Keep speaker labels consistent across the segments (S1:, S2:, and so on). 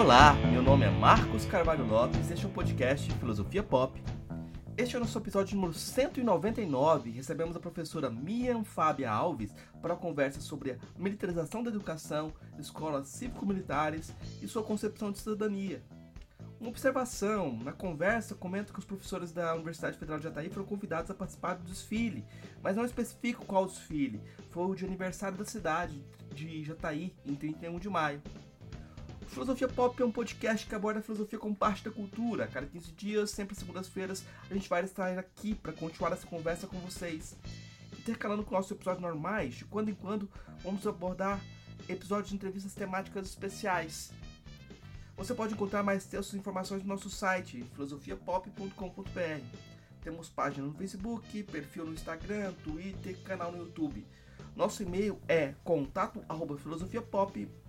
S1: Olá, meu nome é Marcos Carvalho Lopes, este é o podcast Filosofia Pop. Este é o nosso episódio número 199. Recebemos a professora Mian Fábia Alves para a conversa sobre a militarização da educação, escolas cívico-militares e sua concepção de cidadania. Uma observação, na conversa comenta que os professores da Universidade Federal de Jataí foram convidados a participar do desfile, mas não especifico qual desfile, foi o de aniversário da cidade de Jataí, em 31 de maio. Filosofia Pop é um podcast que aborda a filosofia como parte da cultura. Cada 15 dias, sempre segundas-feiras, a gente vai estar aqui para continuar essa conversa com vocês. Intercalando com nossos episódios normais, de quando em quando vamos abordar episódios de entrevistas temáticas especiais. Você pode encontrar mais textos e informações no nosso site, filosofiapop.com.br. Temos página no Facebook, perfil no Instagram, Twitter, canal no YouTube. Nosso e-mail é contato@filosofiapop.com.br.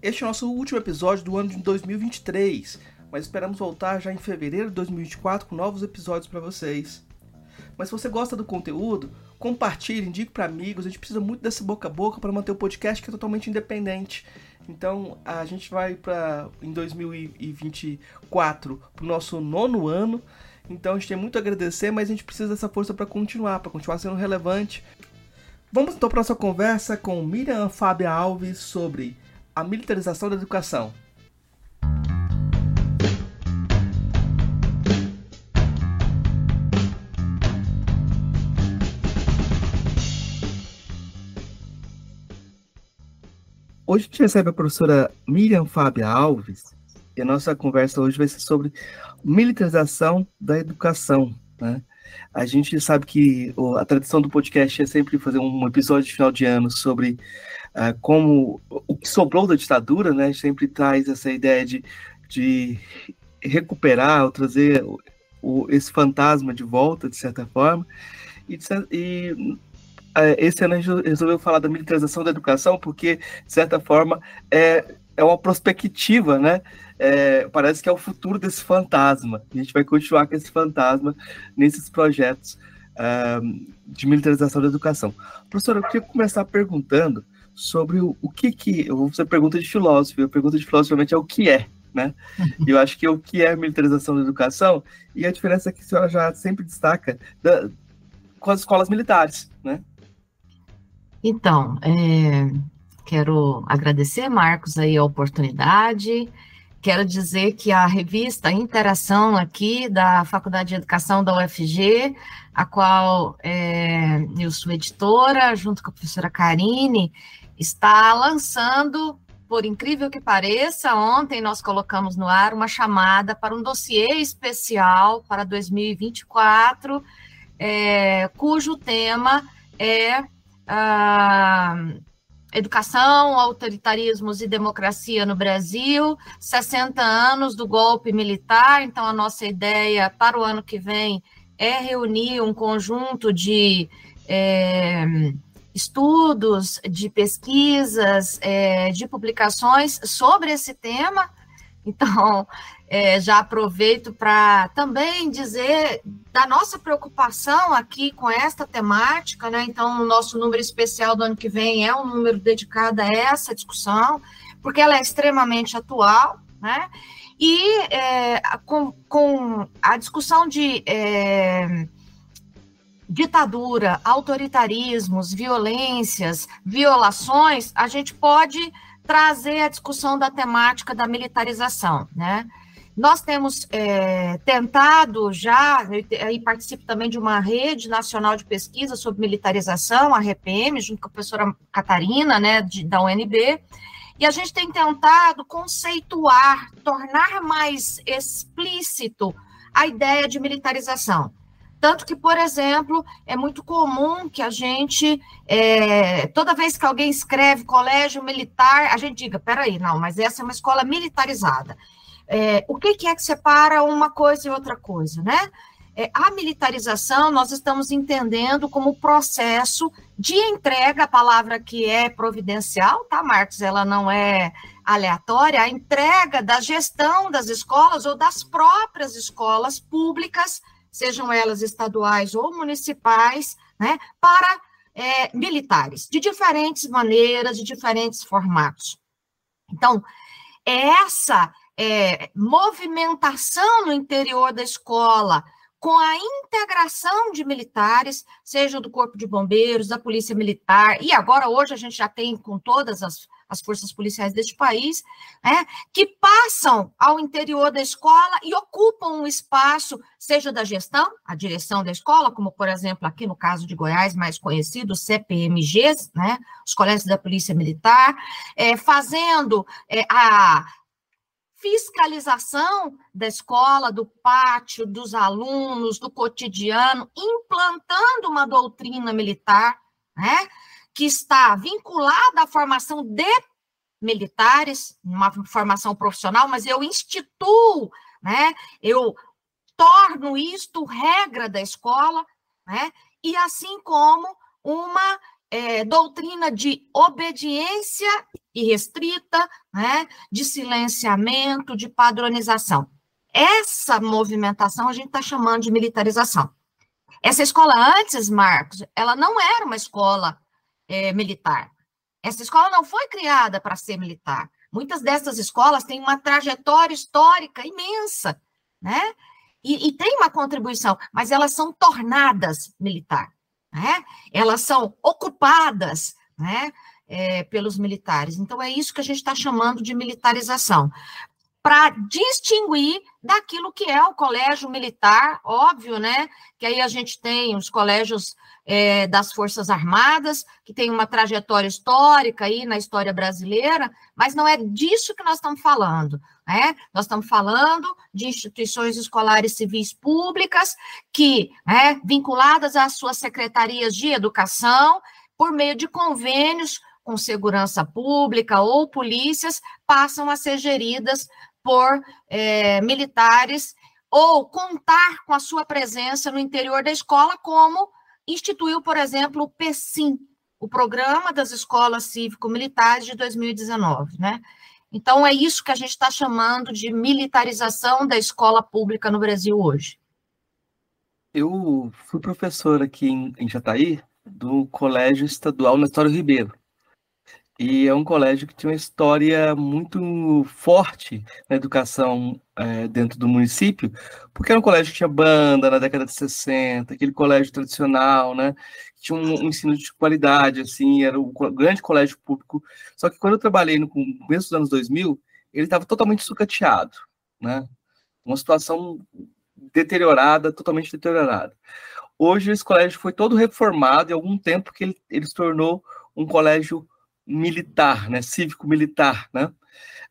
S1: Este é o nosso último episódio do ano de 2023, mas esperamos voltar já em fevereiro de 2024 com novos episódios para vocês. Mas se você gosta do conteúdo, compartilhe, indique para amigos. A gente precisa muito desse boca a boca para manter o podcast que é totalmente independente. Então a gente vai para em 2024 para o nosso nono ano. Então a gente tem muito a agradecer, mas a gente precisa dessa força para continuar, para continuar sendo relevante. Vamos então para a nossa conversa com Miriam Fábia Alves sobre a militarização da educação. Hoje a gente recebe a professora Miriam Fábia Alves e a nossa conversa hoje vai ser sobre militarização da educação. Né? A gente sabe que a tradição do podcast é sempre fazer um episódio de final de ano sobre uh, como o que sobrou da ditadura, né? A gente sempre traz essa ideia de, de recuperar ou trazer o, esse fantasma de volta, de certa forma. E, e uh, esse ano a gente resolveu falar da militarização da educação, porque, de certa forma, é, é uma prospectiva, né? é, parece que é o futuro desse fantasma. A gente vai continuar com esse fantasma nesses projetos de militarização da educação. Professora, eu queria começar perguntando sobre o, o que que... Eu vou fazer pergunta de filósofo, a pergunta de filósofo realmente é o que é, né? E eu acho que o que é militarização da educação e a diferença que a senhora já sempre destaca da, com as escolas militares, né?
S2: Então, é, quero agradecer, Marcos, aí a oportunidade Quero dizer que a revista Interação aqui da Faculdade de Educação da UFG, a qual é, eu sou editora, junto com a professora Karine, está lançando, por incrível que pareça, ontem nós colocamos no ar uma chamada para um dossiê especial para 2024, é, cujo tema é. Ah, Educação, Autoritarismos e Democracia no Brasil, 60 anos do golpe militar. Então, a nossa ideia para o ano que vem é reunir um conjunto de é, estudos, de pesquisas, é, de publicações sobre esse tema. Então, é, já aproveito para também dizer da nossa preocupação aqui com esta temática, né? Então, o nosso número especial do ano que vem é um número dedicado a essa discussão, porque ela é extremamente atual, né? E é, com, com, a discussão de é, ditadura, autoritarismos, violências, violações, a gente pode trazer a discussão da temática da militarização, né? Nós temos é, tentado já, e participo também de uma rede nacional de pesquisa sobre militarização, a RPM, junto com a professora Catarina, né, de, da UNB, e a gente tem tentado conceituar, tornar mais explícito a ideia de militarização. Tanto que, por exemplo, é muito comum que a gente, é, toda vez que alguém escreve colégio militar, a gente diga: peraí, não, mas essa é uma escola militarizada. É, o que, que, é que separa uma coisa e outra coisa, né? É, a militarização nós estamos entendendo como processo de entrega, a palavra que é providencial, tá, Marcos? Ela não é aleatória, a entrega da gestão das escolas ou das próprias escolas públicas, sejam elas estaduais ou municipais, né, para é, militares, de diferentes maneiras, de diferentes formatos. Então, é essa é, movimentação no interior da escola, com a integração de militares, seja do Corpo de Bombeiros, da Polícia Militar, e agora hoje a gente já tem com todas as, as forças policiais deste país, né, que passam ao interior da escola e ocupam um espaço, seja da gestão, a direção da escola, como por exemplo aqui no caso de Goiás, mais conhecido, CPMGs, né, os colégios da Polícia Militar, é, fazendo é, a fiscalização da escola, do pátio, dos alunos, do cotidiano, implantando uma doutrina militar, né, que está vinculada à formação de militares, uma formação profissional, mas eu instituo, né, eu torno isto regra da escola, né, e assim como uma é, doutrina de obediência irrestrita, né, de silenciamento, de padronização. Essa movimentação a gente está chamando de militarização. Essa escola antes, Marcos, ela não era uma escola é, militar. Essa escola não foi criada para ser militar. Muitas dessas escolas têm uma trajetória histórica imensa, né? E, e tem uma contribuição, mas elas são tornadas militar né? elas são ocupadas né? É, pelos militares. Então, é isso que a gente está chamando de militarização. Para distinguir daquilo que é o colégio militar, óbvio, né? Que aí a gente tem os colégios é, das Forças Armadas, que tem uma trajetória histórica aí na história brasileira, mas não é disso que nós estamos falando. Né? Nós estamos falando de instituições escolares civis públicas que, né, vinculadas às suas secretarias de educação, por meio de convênios com segurança pública ou polícias, passam a ser geridas por é, militares ou contar com a sua presença no interior da escola, como instituiu, por exemplo, o PECIM, o Programa das Escolas Cívico-Militares de 2019, né? Então, é isso que a gente está chamando de militarização da escola pública no Brasil hoje.
S1: Eu fui professor aqui em, em Jataí, do Colégio Estadual Nestório Ribeiro. E é um colégio que tinha uma história muito forte na educação é, dentro do município, porque era um colégio que tinha banda na década de 60, aquele colégio tradicional, né? Tinha um, um ensino de qualidade, assim, era um grande colégio público. Só que quando eu trabalhei no começo dos anos 2000, ele estava totalmente sucateado, né? Uma situação deteriorada, totalmente deteriorada. Hoje esse colégio foi todo reformado, e algum tempo que ele, ele se tornou um colégio militar, né, cívico-militar, né?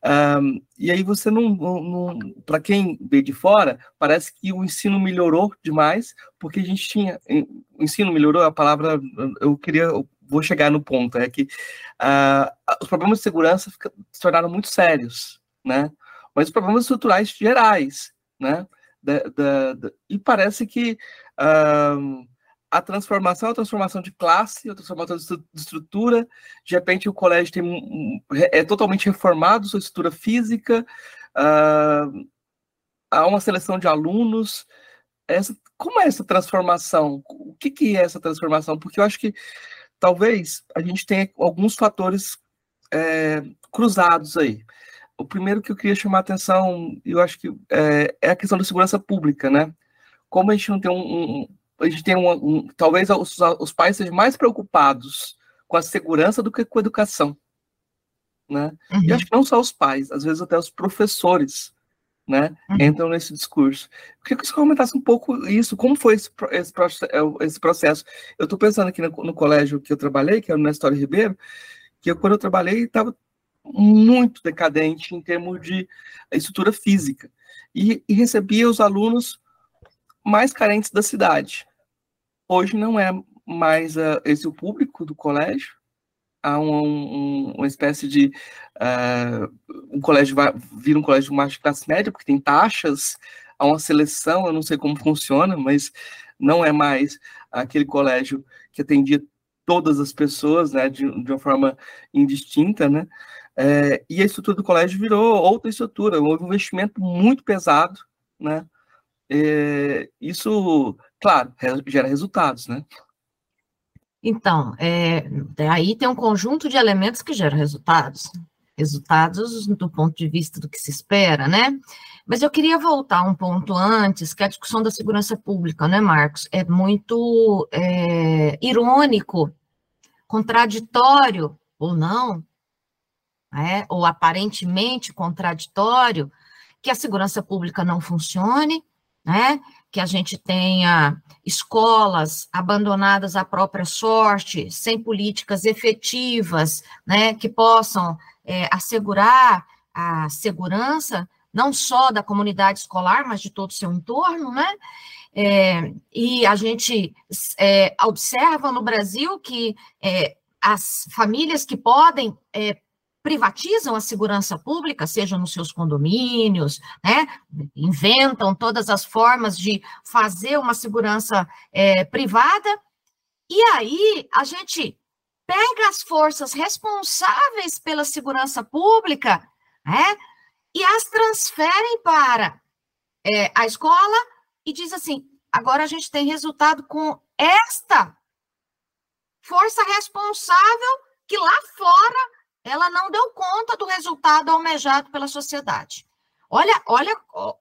S1: Um, e aí você não, não, para quem vê de fora, parece que o ensino melhorou demais, porque a gente tinha, o ensino melhorou, a palavra, eu queria, eu vou chegar no ponto, é que uh, os problemas de segurança fica, se tornaram muito sérios, né? Mas os problemas estruturais gerais, né? Da, da, da, e parece que uh, a transformação é a transformação de classe, a transformação de estrutura. De repente, o colégio tem, é totalmente reformado, sua estrutura física, uh, há uma seleção de alunos. Essa, como é essa transformação? O que, que é essa transformação? Porque eu acho que talvez a gente tenha alguns fatores é, cruzados aí. O primeiro que eu queria chamar a atenção, eu acho que é, é a questão da segurança pública, né? Como a gente não tem um, um a gente tem um, um talvez os, os, pais sejam mais preocupados com a segurança do que com a educação, né? Uhum. E acho que não só os pais, às vezes até os professores, né, uhum. entram nesse discurso. Eu queria que você comentasse um pouco isso, como foi esse, esse, é, esse processo. Eu estou pensando aqui no, no, colégio que eu trabalhei, que é o Nestor Ribeiro, que eu, quando eu trabalhei estava muito decadente em termos de estrutura física. E, e recebia os alunos mais carentes da cidade. Hoje não é mais uh, esse o público do colégio, há um, um, uma espécie de uh, um colégio vai, vira um colégio mais de classe média, porque tem taxas, há uma seleção, eu não sei como funciona, mas não é mais aquele colégio que atendia todas as pessoas, né, de, de uma forma indistinta, né, é, e a estrutura do colégio virou outra estrutura, houve um investimento muito pesado, né, é, isso claro, gera resultados, né?
S2: Então, é, aí tem um conjunto de elementos que geram resultados. resultados do ponto de vista do que se espera, né? Mas eu queria voltar um ponto antes, que é a discussão da segurança pública, né, Marcos? É muito é, irônico, contraditório ou não, é, ou aparentemente contraditório, que a segurança pública não funcione, né? Que a gente tenha escolas abandonadas à própria sorte, sem políticas efetivas, né? Que possam é, assegurar a segurança não só da comunidade escolar, mas de todo o seu entorno, né? É, e a gente é, observa no Brasil que é, as famílias que podem é, privatizam a segurança pública, seja nos seus condomínios, né? Inventam todas as formas de fazer uma segurança é, privada. E aí a gente pega as forças responsáveis pela segurança pública, né? e as transferem para é, a escola e diz assim: agora a gente tem resultado com esta força responsável que lá fora ela não deu conta do resultado almejado pela sociedade. Olha, olha,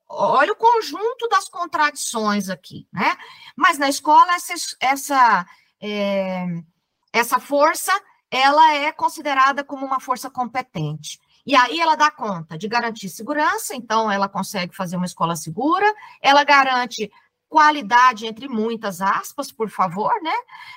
S2: olha o conjunto das contradições aqui, né? Mas na escola essa, essa, é, essa força ela é considerada como uma força competente. E aí ela dá conta de garantir segurança, então ela consegue fazer uma escola segura, ela garante qualidade, entre muitas aspas, por favor, né?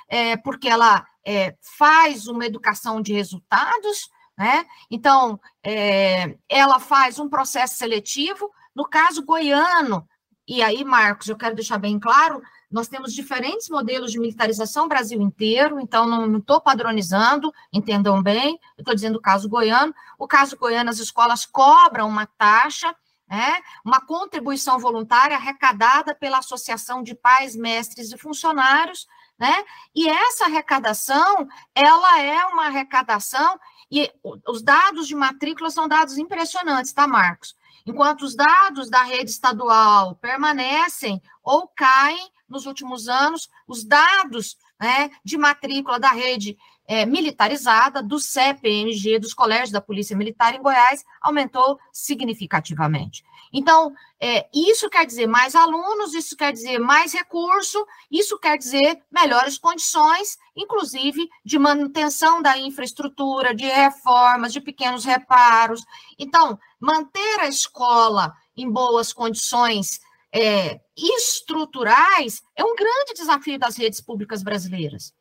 S2: É, porque ela é, faz uma educação de resultados, né? Então, é, ela faz um processo seletivo. No caso goiano, e aí, Marcos, eu quero deixar bem claro, nós temos diferentes modelos de militarização Brasil inteiro, então não estou padronizando, entendam bem, estou dizendo o caso goiano. O caso goiano, as escolas cobram uma taxa, né, uma contribuição voluntária arrecadada pela Associação de Pais, Mestres e Funcionários, né? E essa arrecadação, ela é uma arrecadação, e os dados de matrícula são dados impressionantes, tá, Marcos? Enquanto os dados da rede estadual permanecem ou caem nos últimos anos, os dados né, de matrícula da rede é, militarizada, do CPMG, dos colégios da Polícia Militar em Goiás, aumentou significativamente. Então, é, isso quer dizer mais alunos, isso quer dizer mais recurso, isso quer dizer melhores condições, inclusive de manutenção da infraestrutura, de reformas, de pequenos reparos. Então, manter a escola em boas condições é, estruturais é um grande desafio das redes públicas brasileiras.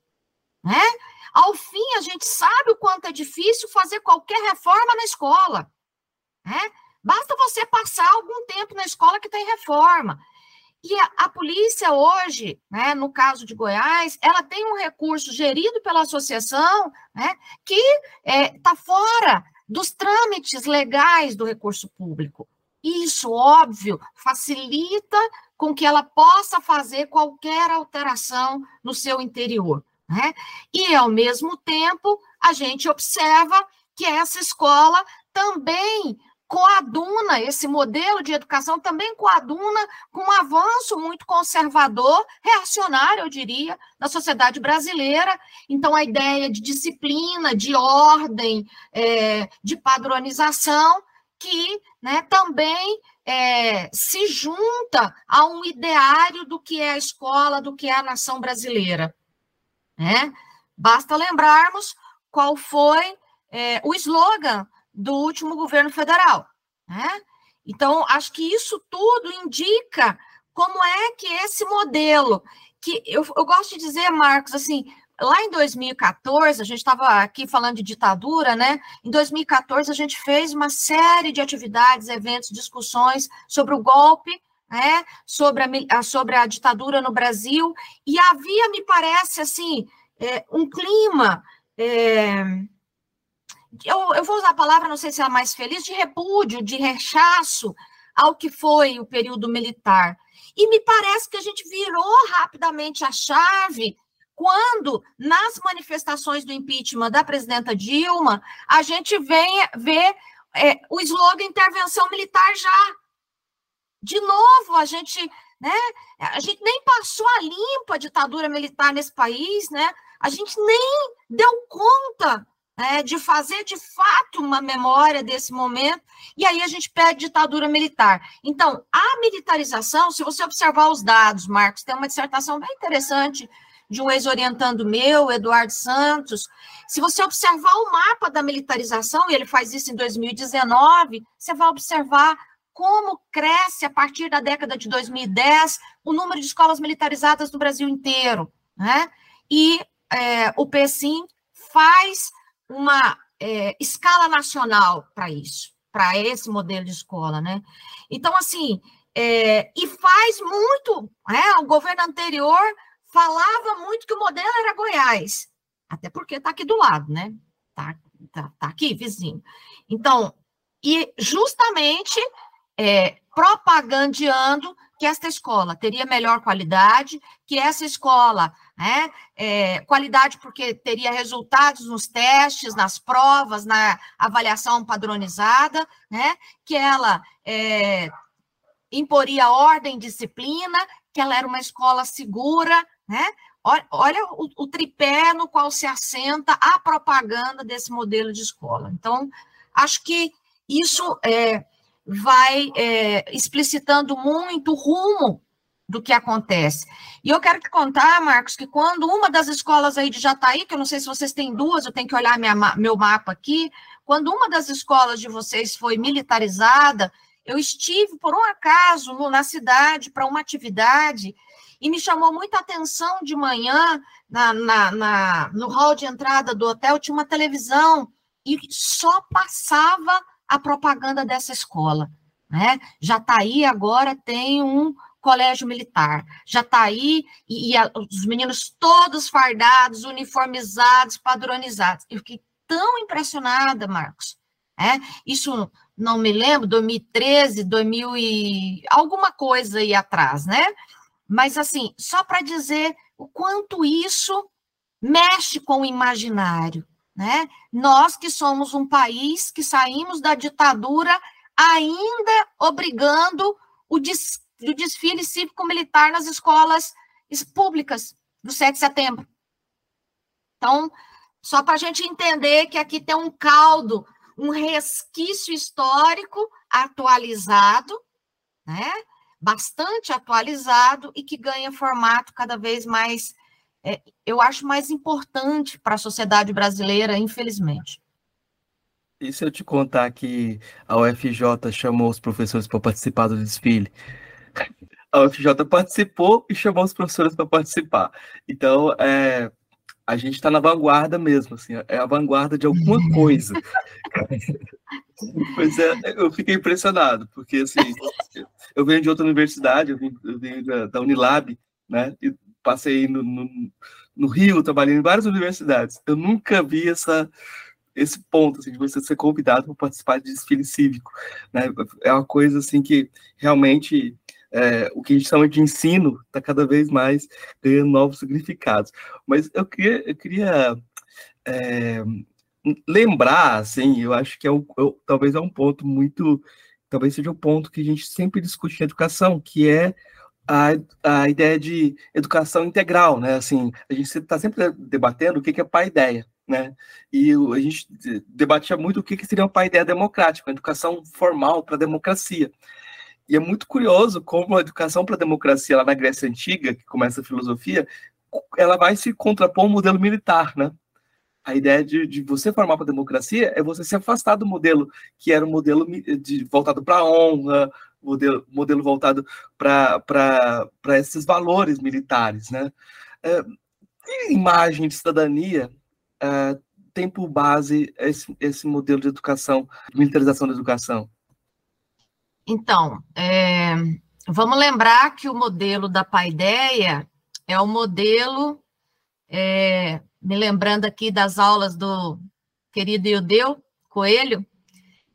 S2: Né? Ao fim, a gente sabe o quanto é difícil fazer qualquer reforma na escola. Né? Basta você passar algum tempo na escola que tem reforma. E a, a, polícia hoje, né, no caso de Goiás, ela tem um recurso gerido pela associação né, que está é, tá fora dos trâmites legais do recurso público. Isso, óbvio, facilita com que ela possa fazer qualquer alteração no seu interior. Né? E, ao mesmo tempo, a gente observa que essa escola também coaduna, esse modelo de educação também coaduna com um avanço muito conservador, reacionário, eu diria, na sociedade brasileira. Então, a ideia de disciplina, de ordem, é, de padronização, que né, também é, se junta a um ideário do que é a escola, do que é a nação brasileira. Né? Basta lembrarmos qual foi é, o slogan do último governo federal. Né? Então, acho que isso tudo indica como é que esse modelo, que eu, eu gosto de dizer, Marcos, assim, lá em 2014, a gente estava aqui falando de ditadura, né? Em 2014, a gente fez uma série de atividades, eventos, discussões sobre o golpe, né? Sobre a, sobre a ditadura no Brasil, e havia, me parece, assim, é, um clima. É, eu, eu vou usar a palavra, não sei se é a mais feliz, de repúdio, de rechaço ao que foi o período militar. E me parece que a gente virou rapidamente a chave quando, nas manifestações do impeachment da presidenta Dilma, a gente vem ver é, o slogan intervenção militar já. De novo, a gente, né, a gente nem passou a limpa a ditadura militar nesse país, né? A gente nem deu conta né, de fazer de fato uma memória desse momento, e aí a gente pede ditadura militar. Então, a militarização, se você observar os dados, Marcos, tem uma dissertação bem interessante de um ex-orientando meu, Eduardo Santos. Se você observar o mapa da militarização, e ele faz isso em 2019, você vai observar como cresce a partir da década de 2010 o número de escolas militarizadas no Brasil inteiro, né? E é, o PSIM faz uma é, escala nacional para isso, para esse modelo de escola, né? Então, assim, é, e faz muito, né? O governo anterior falava muito que o modelo era Goiás, até porque está aqui do lado, né? Tá, tá, tá aqui, vizinho. Então, e justamente é, propagandeando que esta escola teria melhor qualidade, que essa escola, né, é, qualidade porque teria resultados nos testes, nas provas, na avaliação padronizada, né, que ela é, imporia ordem, disciplina, que ela era uma escola segura, né? Olha, o, o, tripé no qual se assenta a propaganda desse modelo de escola. Então, acho que isso é, vai é, explicitando muito o rumo do que acontece. E eu quero te contar, Marcos, que quando uma das escolas aí de Jataí, que eu não sei se vocês têm duas, eu tenho que olhar minha, meu mapa aqui, quando uma das escolas de vocês foi militarizada, eu estive, por um acaso, na cidade para uma atividade e me chamou muita atenção de manhã, na, na, na, no hall de entrada do hotel, tinha uma televisão e só passava a propaganda dessa escola. Né? Jataí agora tem um colégio militar. Jataí e, e a, os meninos todos fardados, uniformizados, padronizados. Eu fiquei tão impressionada, Marcos. É, isso não me lembro, 2013, 2000 e alguma coisa aí atrás, né? Mas, assim, só para dizer o quanto isso mexe com o imaginário, né? Nós que somos um país que saímos da ditadura ainda obrigando o, des, o desfile cívico-militar nas escolas públicas do 7 de setembro. Então, só para a gente entender que aqui tem um caldo, um resquício histórico atualizado, né? bastante atualizado e que ganha formato cada vez mais, é, eu acho, mais importante para a sociedade brasileira, infelizmente.
S1: E se eu te contar que a UFJ chamou os professores para participar do desfile? A UFJ participou e chamou os professores para participar. Então, é, a gente está na vanguarda mesmo, assim, é a vanguarda de alguma coisa. pois é, eu fiquei impressionado, porque assim, eu venho de outra universidade, eu, vim, eu venho da, da, Unilab, né? E passei no, no, no, Rio, trabalhei em várias universidades. Eu nunca vi essa esse ponto assim, de você ser convidado para participar de desfile cívico, né? É uma coisa assim que realmente é, o que a gente chama de ensino está cada vez mais ganhando novos significados. Mas eu queria, eu queria é, lembrar, assim, eu acho que é um, eu, talvez é um ponto muito, talvez seja o um ponto que a gente sempre discute em educação, que é a, a ideia de educação integral, né? Assim, a gente está sempre debatendo o que, que é pai-ideia, né? E a gente debatia muito o que, que seria uma pai-ideia democrática, uma educação formal para a democracia. E é muito curioso como a educação para a democracia lá na Grécia Antiga, que começa a filosofia, ela vai se contrapor ao modelo militar, né? A ideia de, de você formar para a democracia é você se afastar do modelo que era um modelo de, voltado para a honra, modelo, modelo voltado para esses valores militares, né? É, que imagem de cidadania é, tem por base esse, esse modelo de educação, de militarização da educação?
S2: Então, é, vamos lembrar que o modelo da Paideia é o modelo, é, me lembrando aqui das aulas do querido Iudeu Coelho,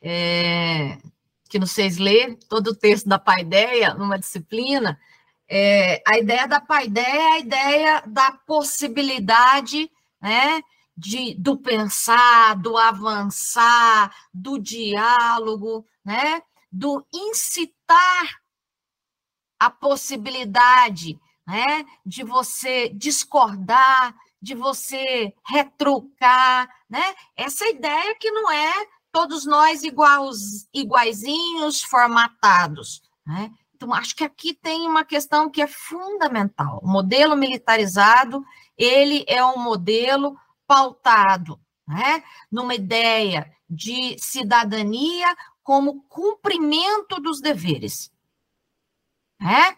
S2: é, que não sei ler todo o texto da Paideia numa disciplina, é, a ideia da Paideia é a ideia da possibilidade, né, de, do pensar, do avançar, do diálogo, né, do incitar a possibilidade né, de você discordar, de você retrucar, né? Essa ideia que não é todos nós iguais, iguaizinhos, formatados, né? Então, acho que aqui tem uma questão que é fundamental. O modelo militarizado, ele é um modelo pautado, né? Numa ideia de cidadania como cumprimento dos deveres, né?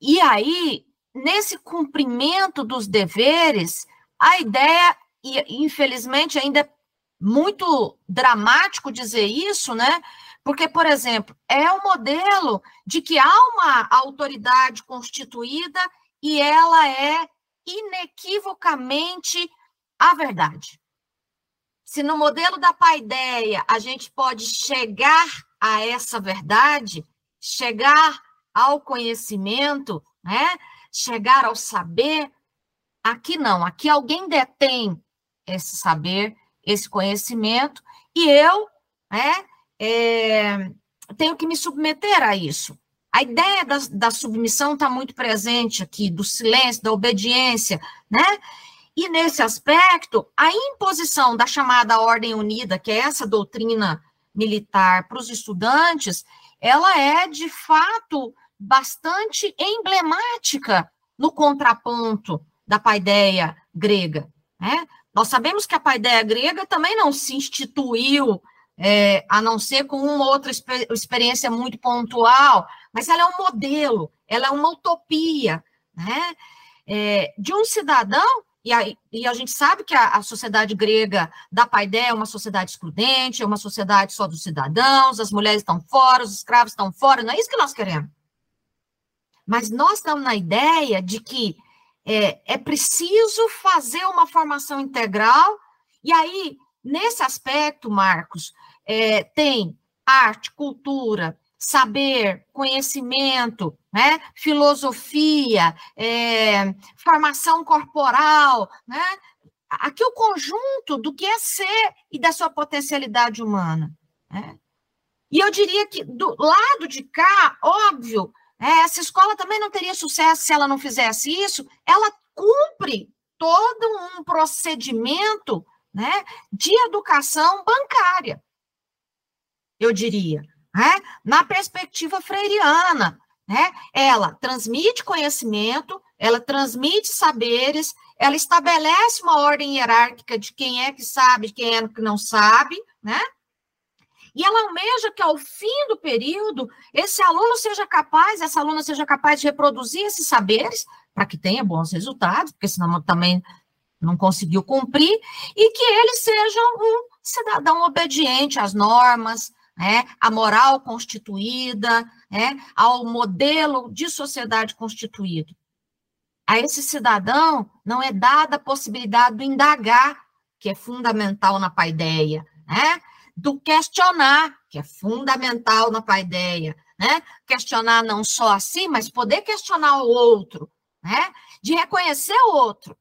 S2: E aí, nesse cumprimento dos deveres, a ideia, e infelizmente ainda é muito dramático dizer isso, né? Porque, por exemplo, é o um modelo de que há uma autoridade constituída e ela é inequivocamente a verdade. Se no modelo da paideia a gente pode chegar a essa verdade, chegar ao conhecimento, né? chegar ao saber. Aqui não, aqui alguém detém esse saber, esse conhecimento, e eu né, é, tenho que me submeter a isso. A ideia da, da submissão está muito presente aqui, do silêncio, da obediência, né? E nesse aspecto, a imposição da chamada Ordem Unida, que é essa doutrina militar para os estudantes, ela é de fato bastante emblemática no contraponto da paideia grega. Né? Nós sabemos que a paideia grega também não se instituiu, é, a não ser com uma outra experiência muito pontual, mas ela é um modelo, ela é uma utopia né? É, de um cidadão e a, e a, gente sabe que a, a, sociedade grega da paideia é uma sociedade excludente, é uma sociedade só dos cidadãos, as mulheres estão fora, os escravos estão fora, não é isso que nós queremos. Mas nós estamos na ideia de que é, é preciso fazer uma formação integral, e aí, nesse aspecto, Marcos, é, tem arte, cultura, saber, conhecimento, né? filosofia, é, formação corporal, né? aqui o conjunto do que é ser e da sua potencialidade humana. Né? E eu diria que do lado de cá, óbvio, é, essa escola também não teria sucesso se ela não fizesse isso. Ela cumpre todo um procedimento né, de educação bancária, eu diria, né, na perspectiva freiriana. Né, ela transmite conhecimento, ela transmite saberes, ela estabelece uma ordem hierárquica de quem é que sabe, quem é que não sabe, né? E ela almeja que, ao fim do período, esse aluno seja capaz, essa aluna seja capaz de reproduzir esses saberes, para que tenha bons resultados, porque senão também não conseguiu cumprir, e que ele seja um cidadão obediente às normas, né, à moral constituída, né, ao modelo de sociedade constituído. A esse cidadão não é dada a possibilidade do indagar, que é fundamental na paideia, né? do questionar, que é fundamental na paideia, né? Questionar não só assim, mas poder questionar o outro, né? De reconhecer o outro.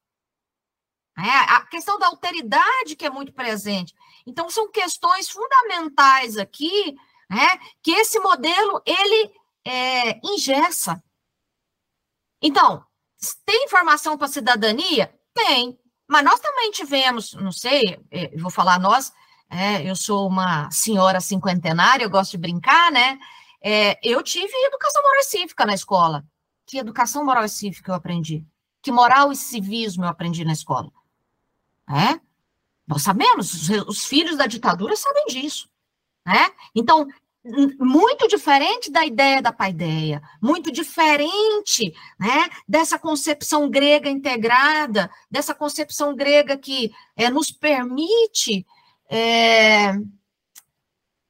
S2: É, a questão da alteridade que é muito presente. Então, são questões fundamentais aqui, né? Que esse modelo, ele é, ingessa. Então, tem informação para a cidadania? Tem. Mas nós também tivemos, não sei, é, vou falar nós, é, eu sou uma senhora cinquentenária, eu gosto de brincar, né? É, eu tive educação moral e cívica na escola. Que educação moral e cívica eu aprendi? Que moral e civismo eu aprendi na escola? É? Nós sabemos, os, os filhos da ditadura sabem disso. Né? Então, muito diferente da ideia da paideia, muito diferente né, dessa concepção grega integrada, dessa concepção grega que é, nos permite é,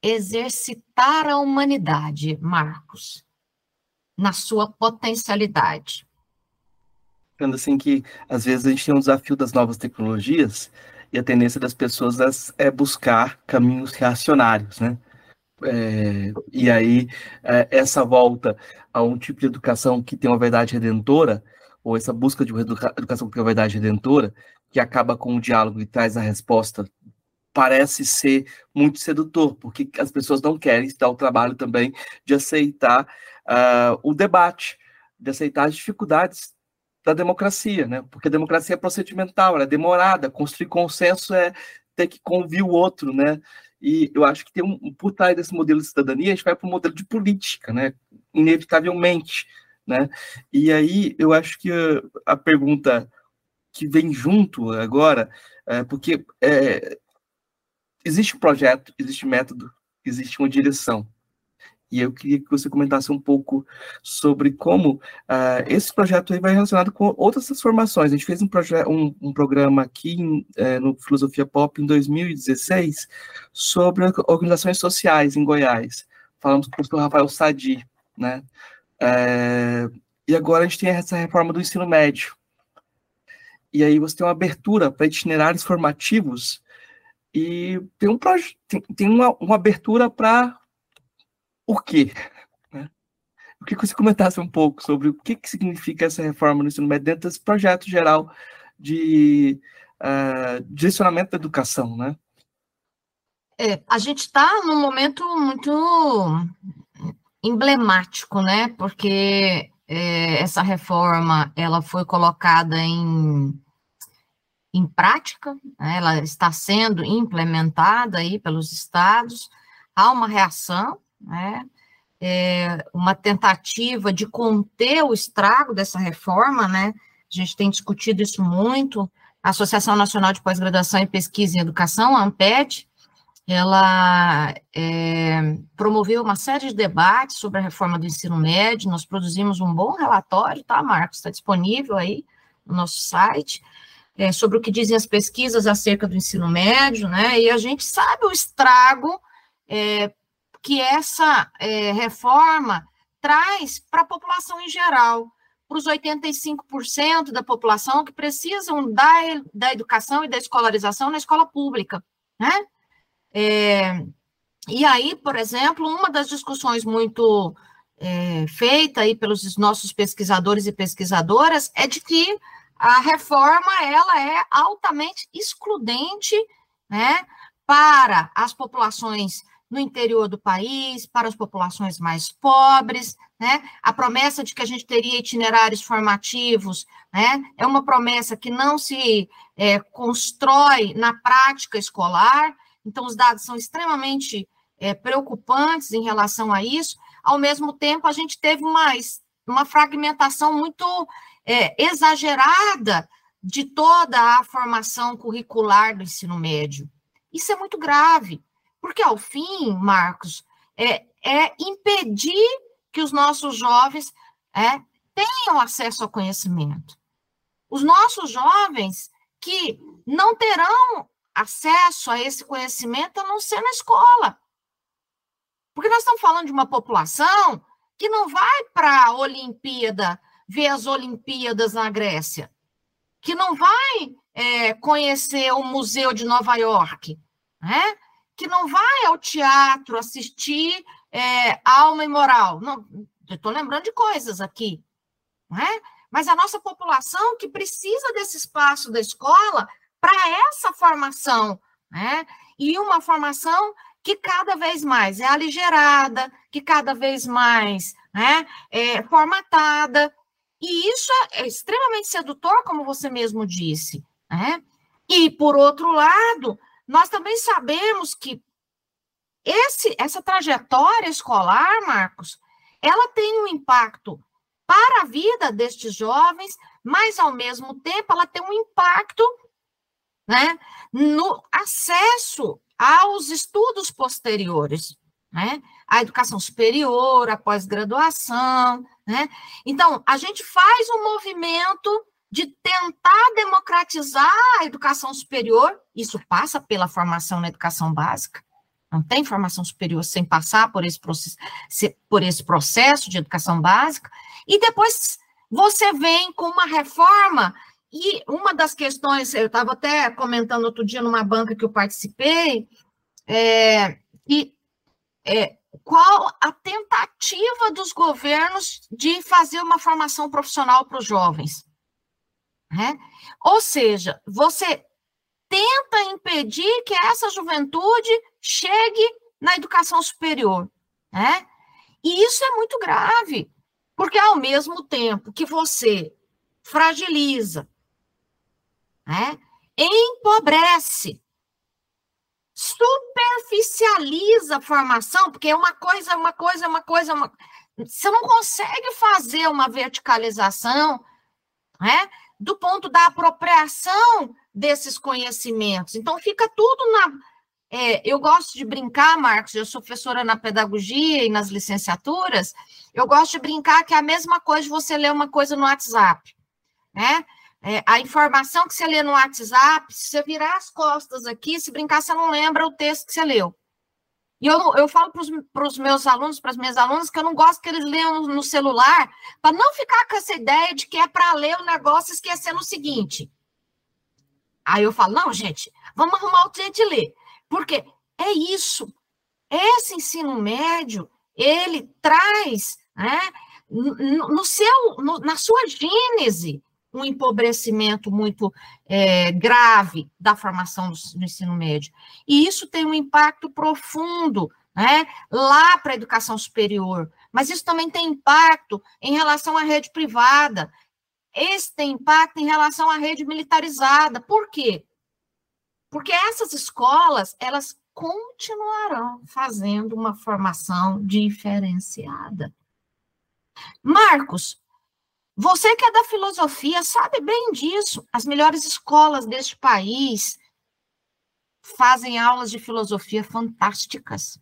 S2: exercitar a humanidade, Marcos, na sua potencialidade.
S1: Pensando assim que às vezes a gente tem um desafio das novas tecnologias e a tendência das pessoas é buscar caminhos reacionários, né? É, e aí é, essa volta a um tipo de educação que tem uma verdade redentora ou essa busca de uma educação que tem uma verdade redentora que acaba com o diálogo e traz a resposta parece ser muito sedutor, porque as pessoas não querem dar o trabalho também de aceitar uh, o debate, de aceitar as dificuldades da democracia, né? Porque a democracia é procedimental, ela é demorada, construir consenso é ter que convir o outro, né? E eu acho que tem um, por trás desse modelo de cidadania, a gente vai para o modelo de política, né? Inevitavelmente, né? E aí eu acho que a pergunta que vem junto agora, é porque é, existe um projeto, existe método, existe uma direção. E eu queria que você comentasse um pouco sobre como uh, esse projeto aí vai relacionado com outras transformações. A gente fez um, um, um programa aqui em, uh, no Filosofia Pop em 2016 sobre organizações sociais em Goiás. Falamos com o professor Rafael Sadi, né? Uh, e agora a gente tem essa reforma do ensino médio. E aí você tem uma abertura para itinerários formativos e tem, um tem, tem uma, uma abertura para o quê? Né? Eu queria que você comentasse um pouco sobre o que, que significa essa reforma no ensino médio dentro desse projeto geral de uh, direcionamento da educação, né?
S2: É, a gente está num momento muito emblemático, né? Porque é, essa reforma ela foi colocada em, em prática, né? ela está sendo implementada aí pelos estados, há uma reação, né? É uma tentativa de conter o estrago dessa reforma, né? A gente tem discutido isso muito. A Associação Nacional de Pós-Graduação e Pesquisa em Educação, a ANPED, ela é, promoveu uma série de debates sobre a reforma do ensino médio. Nós produzimos um bom relatório, tá, Marcos? Está disponível aí no nosso site. É, sobre o que dizem as pesquisas acerca do ensino médio, né? E a gente sabe o estrago é, que essa é, reforma traz para a população em geral, para os 85% da população que precisam da, da educação e da escolarização na escola pública, né? É, e aí, por exemplo, uma das discussões muito é, feita aí pelos nossos pesquisadores e pesquisadoras é de que a reforma ela é altamente excludente, né, para as populações no interior do país, para as populações mais pobres, né? A promessa de que a gente teria itinerários formativos, né? É uma promessa que não se é, constrói na prática escolar. Então, os dados são extremamente é, preocupantes em relação a isso. Ao mesmo tempo, a gente teve uma, uma fragmentação muito é, exagerada de toda a formação curricular do ensino médio. Isso é muito grave. Porque, ao fim, Marcos, é, é impedir que os nossos jovens é, tenham acesso ao conhecimento. Os nossos jovens que não terão acesso a esse conhecimento a não ser na escola. Porque nós estamos falando de uma população que não vai para a Olimpíada ver as Olimpíadas na Grécia, que não vai é, conhecer o Museu de Nova York, né? Que não vai ao teatro assistir é, Alma e Moral. Não, estou lembrando de coisas aqui, não é? Mas a nossa população que precisa desse espaço da escola para essa formação, né? E uma formação que cada vez mais é aligerada, que cada vez mais né, é formatada. E isso é extremamente sedutor, como você mesmo disse. Né? E, por outro lado, nós também sabemos que esse, essa trajetória escolar, Marcos, ela tem um impacto para a vida destes jovens, mas ao mesmo tempo ela tem um impacto né, no acesso aos estudos posteriores, né? A educação superior, a pós-graduação, né? Então, a gente faz um movimento de tentar democratizar a educação superior, isso passa pela formação na educação básica, não tem formação superior sem passar por esse processo, por esse processo de educação básica, e depois você vem com uma reforma, e uma das questões, eu estava até comentando outro dia numa banca que eu participei, é, e é, qual a tentativa dos governos de fazer uma formação profissional para os jovens. Né? Ou seja, você tenta impedir que essa juventude chegue na educação superior. Né? E isso é muito grave, porque ao mesmo tempo que você fragiliza, né? empobrece, superficializa a formação, porque é uma coisa, uma coisa, uma coisa, uma... você não consegue fazer uma verticalização, né? Do ponto da apropriação desses conhecimentos. Então, fica tudo na. É, eu gosto de brincar, Marcos, eu sou professora na pedagogia e nas licenciaturas, eu gosto de brincar que é a mesma coisa de você ler uma coisa no WhatsApp, né? É, a informação que você lê no WhatsApp, se você virar as costas aqui, se brincar, você não lembra o texto que você leu. E eu, eu falo para os meus alunos, para as minhas alunas, que eu não gosto que eles leiam no, no celular, para não ficar com essa ideia de que é para ler o negócio esquecendo o seguinte. Aí eu falo, não, gente, vamos arrumar o de ler. Porque é isso. Esse ensino médio, ele traz né, no, no seu, no, na sua gênese, um empobrecimento muito é, grave da formação do, do, ensino médio. E isso tem um impacto profundo né, lá para a educação superior, mas isso também tem impacto em relação à rede privada, esse tem impacto em relação à rede militarizada. Por quê? Porque essas escolas, elas continuarão fazendo uma formação diferenciada. Marcos, você que é da filosofia sabe bem disso. As melhores escolas deste país fazem aulas de filosofia fantásticas,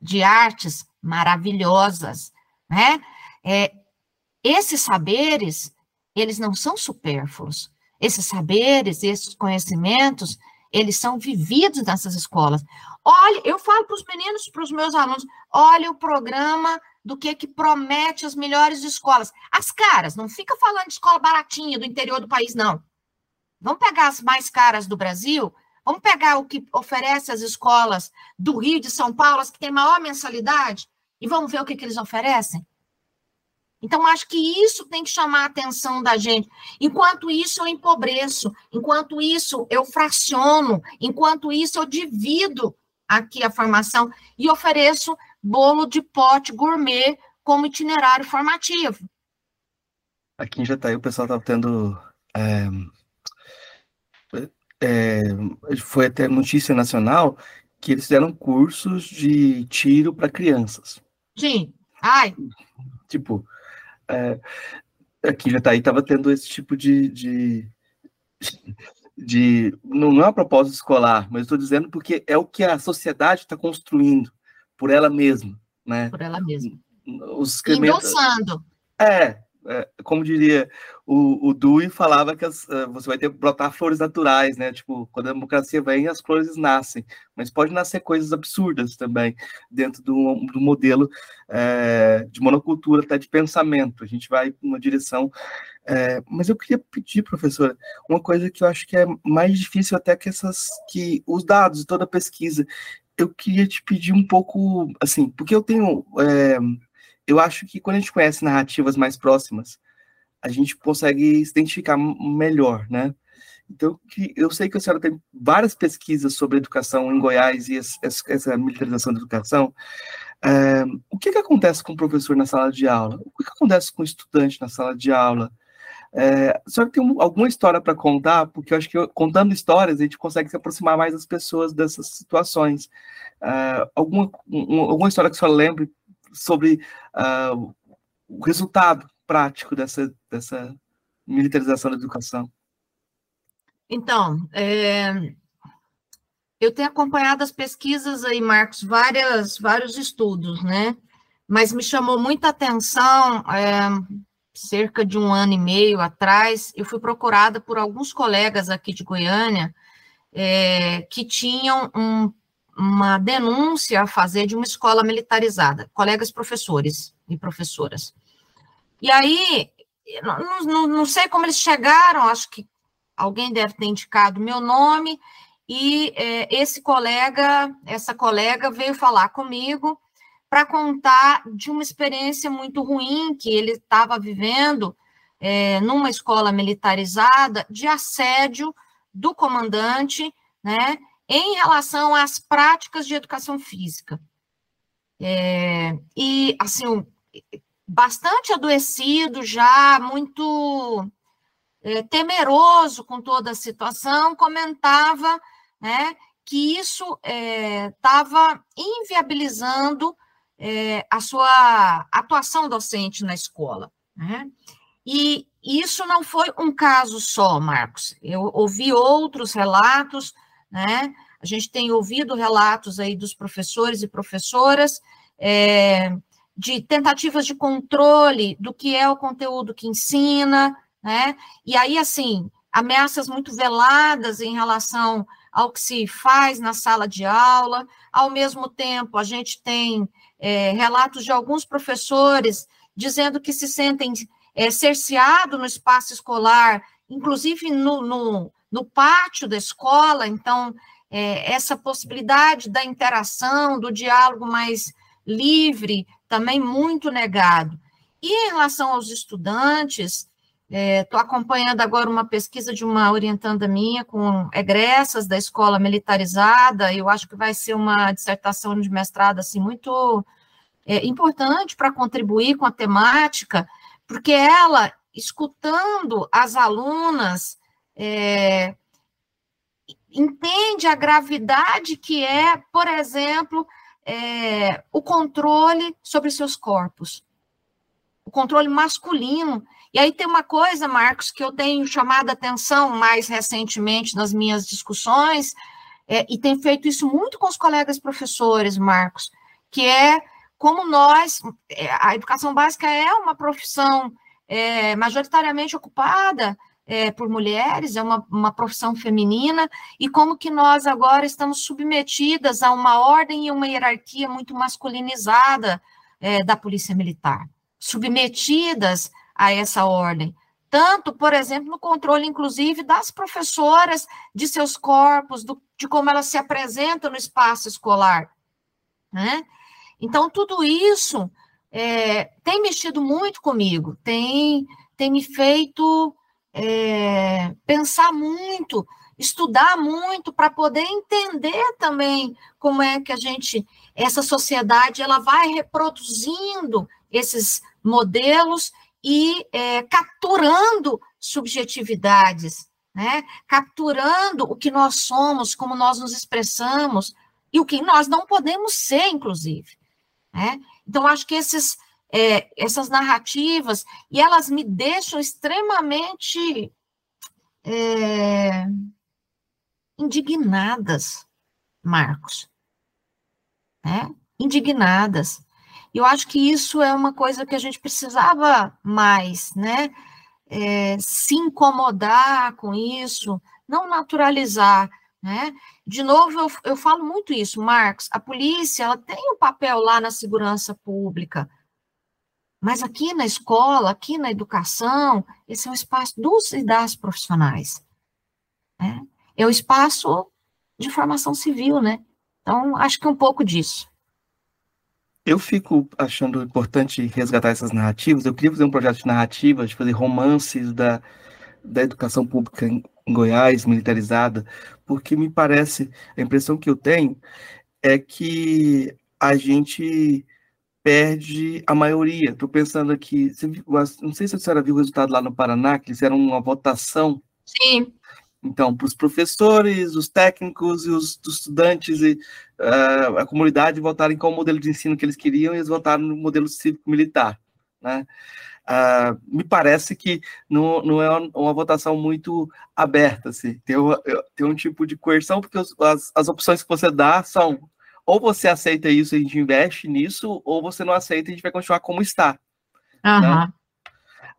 S2: de artes maravilhosas, né? É, esses saberes, eles não são supérfluos. Esses saberes, esses conhecimentos, eles são vividos nessas escolas. Olha, eu falo para os meninos, para os meus alunos, olha o programa do que que promete as melhores escolas. As caras, não fica falando de escola baratinha do interior do país, não. Vamos pegar as mais caras do Brasil, vamos pegar o que oferece as escolas do Rio de São Paulo, as que têm maior mensalidade, e vamos ver o que, que eles oferecem? Então, acho que isso tem que chamar a atenção da gente. Enquanto isso, eu empobreço, enquanto isso, eu fraciono, enquanto isso, eu divido aqui a formação e ofereço bolo de pote gourmet como itinerário formativo.
S1: Aqui em Jataí o pessoal estava tendo. É, é, foi até notícia nacional que eles fizeram cursos de tiro para crianças.
S2: Sim. Ai.
S1: Tipo, é, aqui em Jataí estava tendo esse tipo de, de, de. Não é uma proposta escolar, mas estou dizendo porque é o que a sociedade está construindo por ela mesma, né?
S2: Por ela mesma.
S1: Os
S2: Endossando.
S1: É, é, como diria o, o Dewey, falava que as, uh, você vai ter que brotar flores naturais, né? Tipo, quando a democracia vem, as flores nascem, mas pode nascer coisas absurdas também dentro do, do modelo é, de monocultura, até de pensamento. A gente vai numa direção. É, mas eu queria pedir, professora, uma coisa que eu acho que é mais difícil até que essas que os dados, toda a pesquisa, eu queria te pedir um pouco, assim, porque eu tenho, é, eu acho que quando a gente conhece narrativas mais próximas, a gente consegue se identificar melhor, né? Então, eu sei que a senhora tem várias pesquisas sobre educação em Goiás e essa militarização da educação. É, o que, que acontece com o professor na sala de aula? O que, que acontece com o estudante na sala de aula? É, a senhora tem alguma história para contar? Porque eu acho que contando histórias a gente consegue se aproximar mais das pessoas dessas situações. É, alguma, um, alguma história que senhora lembre sobre uh, o resultado prático dessa, dessa militarização da educação?
S2: Então, é, eu tenho acompanhado as pesquisas aí, Marcos, várias, vários estudos, né? Mas me chamou muita atenção é, cerca de um ano e meio atrás, eu fui procurada por alguns colegas aqui de Goiânia é, que tinham um, uma denúncia a fazer de uma escola militarizada, colegas professores e professoras. E aí, não, não, não sei como eles chegaram, acho que alguém deve ter indicado meu nome, e é, esse colega, essa colega veio falar comigo para contar de uma experiência muito ruim que ele estava vivendo é, numa escola militarizada de assédio do comandante, né, em relação às práticas de educação física. É, e, assim, bastante adoecido já, muito é, temeroso com toda a situação, comentava né, que isso estava é, inviabilizando é, a sua atuação docente na escola. Né? E isso não foi um caso só, Marcos. Eu ouvi outros relatos, né? A gente tem ouvido relatos aí dos professores e professoras é, de tentativas de controle do que é o conteúdo que ensina, né? E aí, assim, ameaças muito veladas em relação ao que se faz na sala de aula. Ao mesmo tempo, a gente tem é, relatos de alguns professores dizendo que se sentem é, cerceados no espaço escolar, inclusive no, no, no pátio da escola. Então, é, essa possibilidade da interação, do diálogo mais livre, também muito negado. E em relação aos estudantes, estou é, acompanhando agora uma pesquisa de uma orientanda minha com egressas da escola militarizada, eu acho que vai ser uma dissertação de mestrado assim muito é, importante para contribuir com a temática, porque ela, escutando as alunas, é, entende a gravidade que é, por exemplo, é, o controle sobre seus corpos, o controle masculino. E aí tem uma coisa, Marcos, que eu tenho chamado a atenção mais recentemente nas minhas discussões, é, e tenho feito isso muito com os colegas professores, Marcos, que é como nós, é, a educação básica é uma profissão é, majoritariamente ocupada é, por mulheres, é uma, uma profissão feminina, e como que nós agora estamos submetidas a uma ordem e uma hierarquia muito masculinizada é, da polícia militar, submetidas a essa ordem. Tanto, por exemplo, no controle, inclusive, das professoras, de seus corpos, do, de como elas se apresentam no espaço escolar. Né? Então, tudo isso é, tem mexido muito comigo, tem, tem me feito é, pensar muito, estudar muito para poder entender também como é que a gente, essa sociedade, ela vai reproduzindo esses modelos e é, capturando subjetividades, né? capturando o que nós somos, como nós nos expressamos e o que nós não podemos ser, inclusive. Né? Então, acho que esses é, essas narrativas, e elas me deixam extremamente é, indignadas, Marcos. Né? Indignadas. Eu acho que isso é uma coisa que a gente precisava mais, né? É, se incomodar com isso, não naturalizar, né? De novo, eu, eu falo muito isso, Marcos. A polícia ela tem um papel lá na segurança pública, mas aqui na escola, aqui na educação, esse é o espaço dos e das profissionais. Né? É o espaço de formação civil, né? Então, acho que é um pouco disso.
S1: Eu fico achando importante resgatar essas narrativas. Eu queria fazer um projeto de narrativas, de fazer romances da, da educação pública em, em Goiás, militarizada, porque me parece, a impressão que eu tenho é que a gente perde a maioria. Estou pensando aqui, não sei se a senhora viu o resultado lá no Paraná, que eles fizeram uma votação.
S2: Sim.
S1: Então, para os professores, os técnicos e os, os estudantes e uh, a comunidade votarem qual modelo de ensino que eles queriam e eles votaram no modelo cívico-militar, né? Uh, me parece que não, não é uma, uma votação muito aberta, assim. tem, tem um tipo de coerção, porque os, as, as opções que você dá são ou você aceita isso e a gente investe nisso, ou você não aceita e a gente vai continuar como está.
S2: Uhum. Né?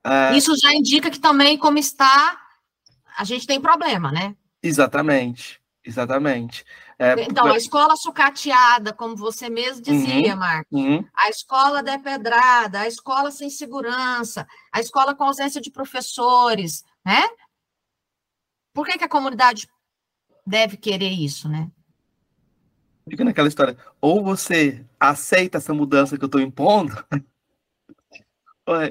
S2: Uh, isso já indica que também, como está, a gente tem problema, né?
S1: Exatamente, exatamente.
S2: É, então, a escola sucateada, como você mesmo dizia, uhum, Marcos, uhum. a escola depedrada, a escola sem segurança, a escola com ausência de professores, né? Por que, que a comunidade deve querer isso, né?
S1: fica naquela história, ou você aceita essa mudança que eu estou impondo,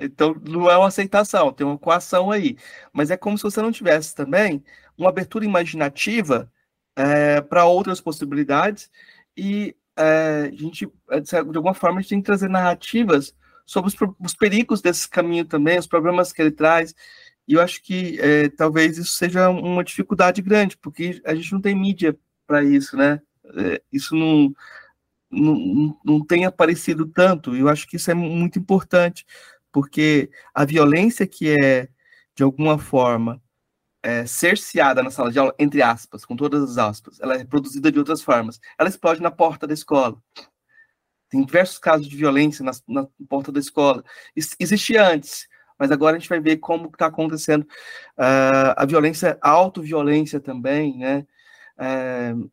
S1: então não é uma aceitação, tem uma coação aí. Mas é como se você não tivesse também uma abertura imaginativa é, para outras possibilidades e é, a gente, é, de alguma forma, a gente tem que trazer narrativas sobre os, os perigos desse caminho também, os problemas que ele traz. E eu acho que é, talvez isso seja uma dificuldade grande, porque a gente não tem mídia para isso, né? É, isso não, não, não tem aparecido tanto, e eu acho que isso é muito importante, porque a violência que é, de alguma forma, é, cerceada na sala de aula, entre aspas, com todas as aspas, ela é produzida de outras formas. Ela explode na porta da escola. Tem diversos casos de violência na, na porta da escola. Isso existia antes, mas agora a gente vai ver como está acontecendo uh, a violência, a autoviolência também, né? Uh,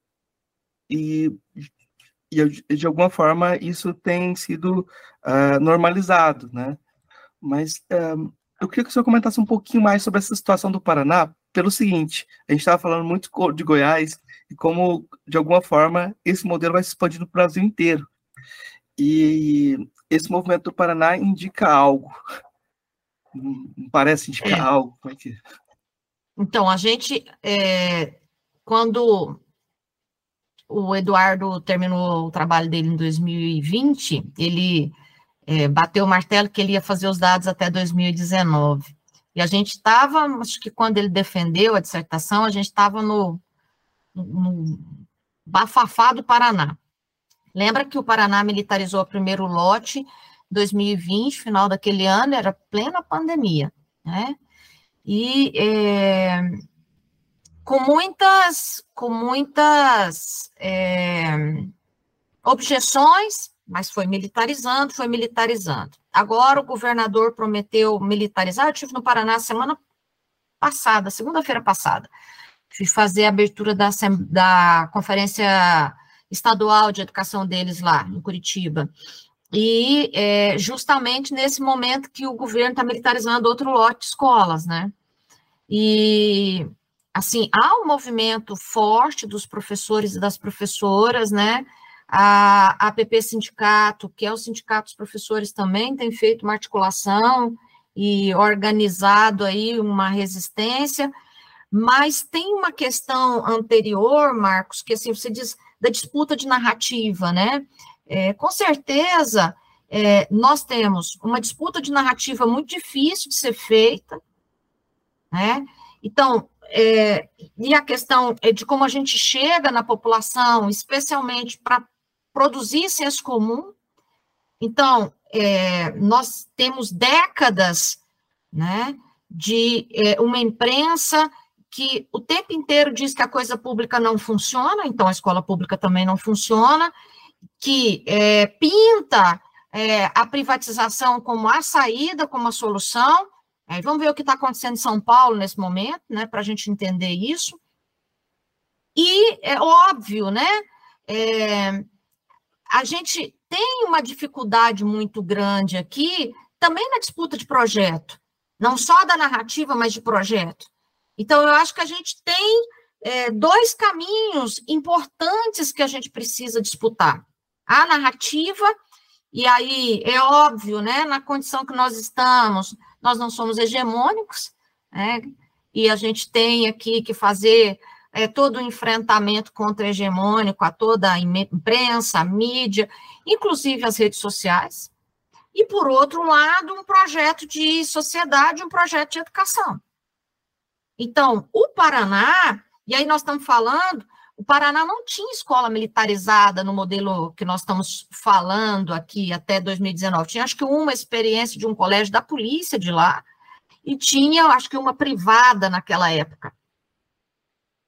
S1: e, e, de alguma forma isso tem sido uh, normalizado, né? Mas eu queria que o senhor comentasse um pouquinho mais sobre essa situação do Paraná, pelo seguinte: a gente estava falando muito de Goiás e como, de alguma forma, esse modelo vai se expandir no Brasil inteiro. E esse movimento do Paraná indica algo. Parece indicar é. algo? Como é que...
S2: Então, a gente, é, quando o Eduardo terminou o trabalho dele em 2020, ele é, bateu o martelo que ele ia fazer os dados até 2019. E a gente estava, acho que quando ele defendeu a dissertação, a gente estava no, no bafafá do Paraná. Lembra que o Paraná militarizou o primeiro lote em 2020, final daquele ano, era plena pandemia, né? E é, com muitas, com muitas é, objeções, mas foi militarizando, foi militarizando. Agora o governador prometeu militarizar. Eu estive no Paraná semana passada, segunda-feira passada. Fui fazer a abertura da, da conferência estadual de educação deles lá, em Curitiba. E é, justamente nesse momento que o governo está militarizando outro lote de escolas, né? E, assim, há um movimento forte dos professores e das professoras, né? A APP Sindicato, que é o Sindicato dos Professores, também tem feito uma articulação e organizado aí uma resistência, mas tem uma questão anterior, Marcos, que assim, você diz da disputa de narrativa, né? É, com certeza, é, nós temos uma disputa de narrativa muito difícil de ser feita, né? Então, é, e a questão é de como a gente chega na população, especialmente para produzir senso comum. Então, é, nós temos décadas né, de é, uma imprensa que o tempo inteiro diz que a coisa pública não funciona, então a escola pública também não funciona, que é, pinta é, a privatização como a saída, como a solução. Vamos ver o que está acontecendo em São Paulo nesse momento, né, para a gente entender isso. E é óbvio, né? É, a gente tem uma dificuldade muito grande aqui, também na disputa de projeto, não só da narrativa, mas de projeto. Então, eu acho que a gente tem é, dois caminhos importantes que a gente precisa disputar: a narrativa, e aí é óbvio, né, na condição que nós estamos, nós não somos hegemônicos, né, e a gente tem aqui que fazer é, todo o enfrentamento contra-hegemônico a toda a imprensa, a mídia, inclusive as redes sociais, e, por outro lado, um projeto de sociedade, um projeto de educação. Então, o Paraná, e aí nós estamos falando, o Paraná não tinha escola militarizada no modelo que nós estamos falando aqui até 2019. Tinha, acho que, uma experiência de um colégio da polícia de lá, e tinha, acho que, uma privada naquela época.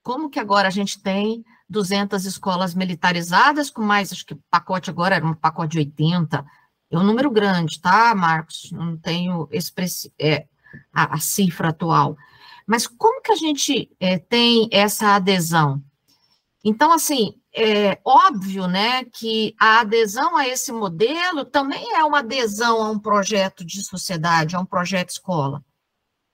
S2: Como que agora a gente tem 200 escolas militarizadas, com mais, acho que o pacote agora era um pacote de 80, é um número grande, tá, Marcos? Não tenho expressi é, a, a, cifra atual. Mas como que a gente é, tem essa adesão? Então, assim, é óbvio, né, que a adesão a esse modelo também é uma adesão a um projeto de sociedade, a um projeto escola,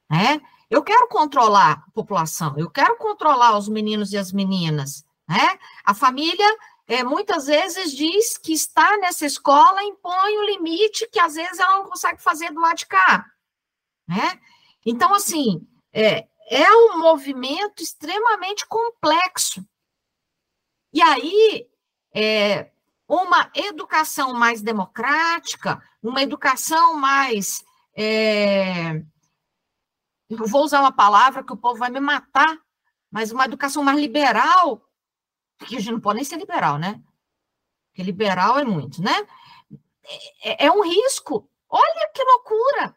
S2: né? Eu quero controlar a população, eu quero controlar os meninos e as meninas, né? A família é, muitas vezes diz que está nessa escola impõe o limite que às vezes ela não consegue fazer do lado de cá, né? Então, assim, é, é um movimento extremamente complexo. E aí, é, uma educação mais democrática, uma educação mais é, eu vou usar uma palavra que o povo vai me matar, mas uma educação mais liberal, porque a gente não pode nem ser liberal, né? Porque liberal é muito, né? É, é um risco. Olha que loucura!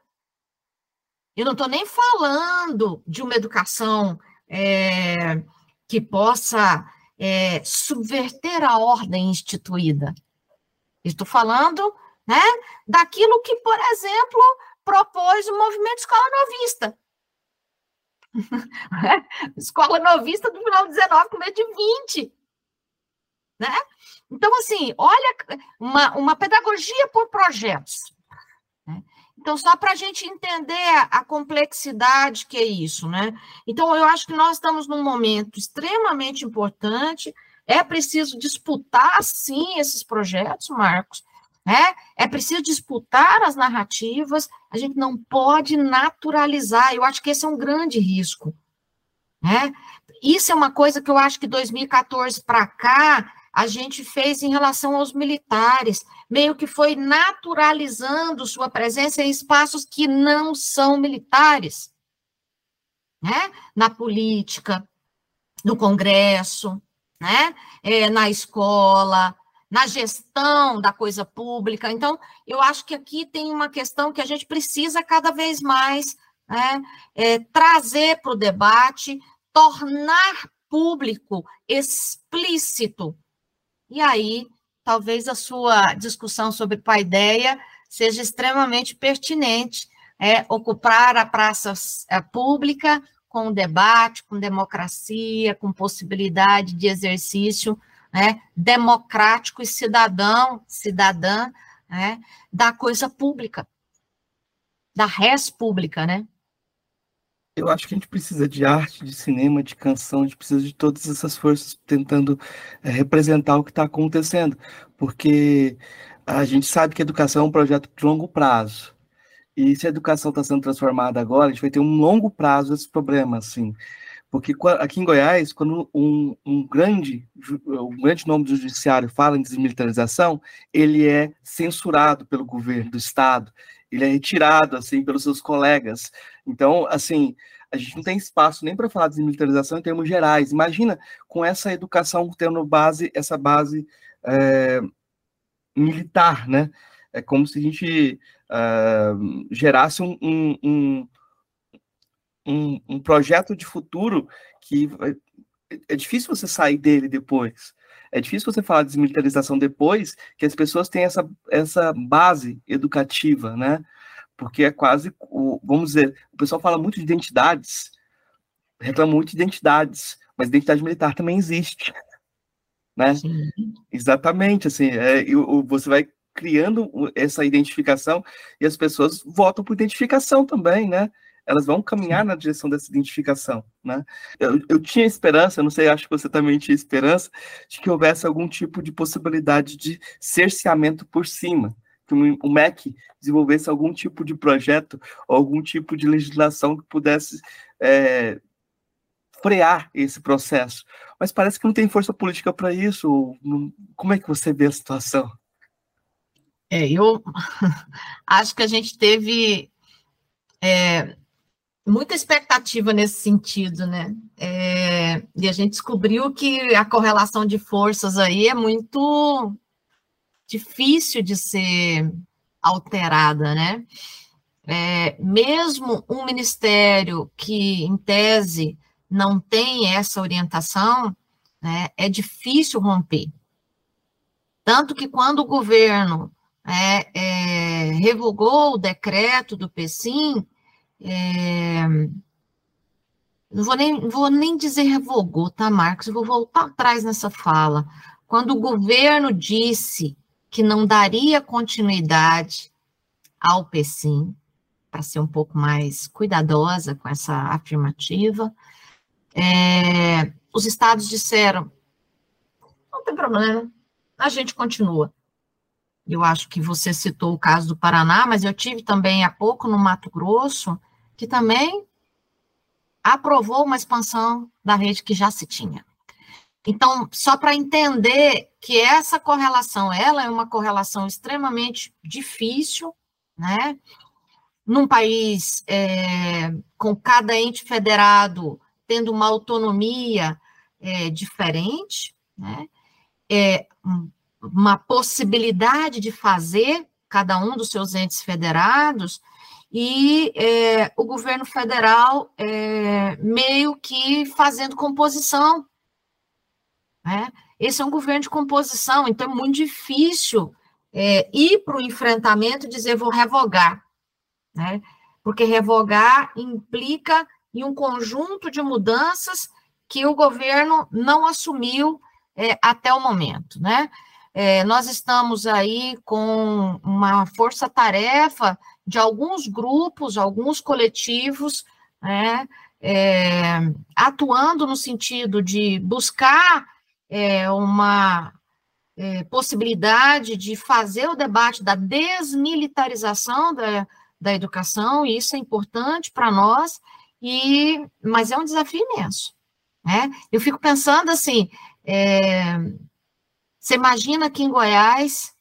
S2: Eu não estou nem falando de uma educação é, que possa é, subverter a ordem instituída. Estou falando né, daquilo que, por exemplo, propôs o movimento Escola Novista. Escola Novista do final de 19, começo de 20. Né? Então, assim, olha, uma, uma pedagogia por projetos. Né? Então, só para a gente entender a, complexidade que é isso, né? Então, eu acho que nós estamos num momento extremamente importante, é preciso disputar, sim, esses projetos, Marcos, né? É preciso disputar as narrativas, a gente não pode naturalizar, eu acho que esse é um grande risco, né? Isso é uma coisa que eu acho que 2014 para cá a gente fez em relação aos militares, meio que foi naturalizando sua presença em espaços que não são militares, né? Na política, no Congresso, né? É, na escola, na gestão da coisa pública. Então, eu acho que aqui tem uma questão que a gente precisa cada vez mais né, é, trazer para o debate, tornar público, explícito. E aí, talvez a sua discussão sobre paideia seja extremamente pertinente, é, ocupar a praça é, pública com debate, com democracia, com possibilidade de exercício né, democrático e cidadão, cidadã, né, da coisa pública, da res pública, né?
S1: Eu acho que a gente precisa de arte, de cinema, de canção, a gente precisa de todas essas forças tentando é, representar o que está acontecendo, porque a gente sabe que a educação é um projeto de longo prazo. E se a educação está sendo transformada agora, a gente vai ter um longo prazo esse problema, assim. Porque aqui em Goiás, quando um, um, grande, um grande nome do judiciário fala em desmilitarização, ele é censurado pelo governo do estado, ele é retirado assim pelos seus colegas. Então, assim, a gente não tem espaço nem para falar de desmilitarização em termos gerais. Imagina com essa educação tendo base, essa base é, militar, né? É como se a gente uh, gerasse um, um, um, um projeto de futuro que é difícil você sair dele depois. É difícil você falar de desmilitarização depois que as pessoas têm essa, essa base educativa, né? Porque é quase, vamos dizer, o pessoal fala muito de identidades, reclama muito de identidades, mas identidade militar também existe, né? Sim. Exatamente, assim, é, você vai criando essa identificação e as pessoas votam por identificação também, né? Elas vão caminhar na direção dessa identificação, né? Eu, eu tinha esperança, não sei, acho que você também tinha esperança, de que houvesse algum tipo de possibilidade de cerceamento por cima, que o MEC desenvolvesse algum tipo de projeto algum tipo de legislação que pudesse é, frear esse processo. Mas parece que não tem força política para isso. Como é que você vê a situação?
S2: É, eu acho que a gente teve é, muita expectativa nesse sentido, né? É, e a gente descobriu que a correlação de forças aí é muito difícil de ser alterada, né? É, mesmo um ministério que, em tese, não tem essa orientação, né, é difícil romper. Tanto que quando o governo é, é, revogou o decreto do PSIM, é, não vou nem, vou nem dizer revogou, tá, Marcos? Eu vou voltar atrás nessa fala. Quando o governo disse que não daria continuidade ao PSIM, para ser um pouco mais cuidadosa com essa afirmativa, é, os estados disseram: não tem problema, a gente continua. Eu acho que você citou o caso do Paraná, mas eu tive também há pouco no Mato Grosso, que também aprovou uma expansão da rede que já se tinha. Então, só para entender que essa correlação, ela é uma correlação extremamente difícil, né? num país é, com cada ente federado tendo uma autonomia é, diferente, né? É, uma possibilidade de fazer cada um dos seus entes federados, e é, o governo federal é, meio que fazendo composição. Né? Esse é um governo de composição, então é muito difícil é, ir para o enfrentamento e dizer vou revogar, né? porque revogar implica em um conjunto de mudanças que o governo não assumiu é, até o momento, né? É, nós estamos aí com uma força-tarefa de alguns grupos, alguns coletivos, né, é, atuando no sentido de buscar é, uma é, possibilidade de fazer o debate da desmilitarização da, da educação, e isso é importante para nós, e, mas é um desafio imenso. Né? Eu fico pensando assim, é, você imagina aqui em Goiás,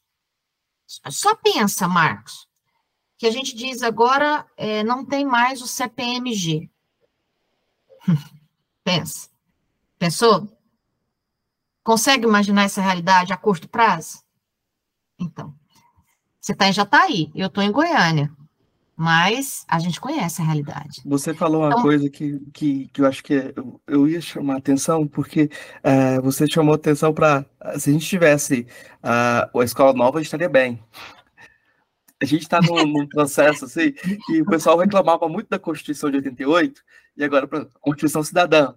S2: só pensa, Marcos, que a gente diz agora é, não tem mais o CPMG. Pensa. Pensou? Consegue imaginar essa realidade a curto prazo? Então, você tá, já está aí, eu estou em Goiânia, mas a gente conhece a realidade.
S1: Você falou uma então, coisa que, que, que eu acho que é, eu, eu ia chamar a atenção, porque é, você chamou atenção para. Se a gente tivesse uh, a escola nova, estaria bem a gente está num, num, processo assim, que o pessoal reclamava muito da Constituição de 88, e agora para Constituição Cidadã.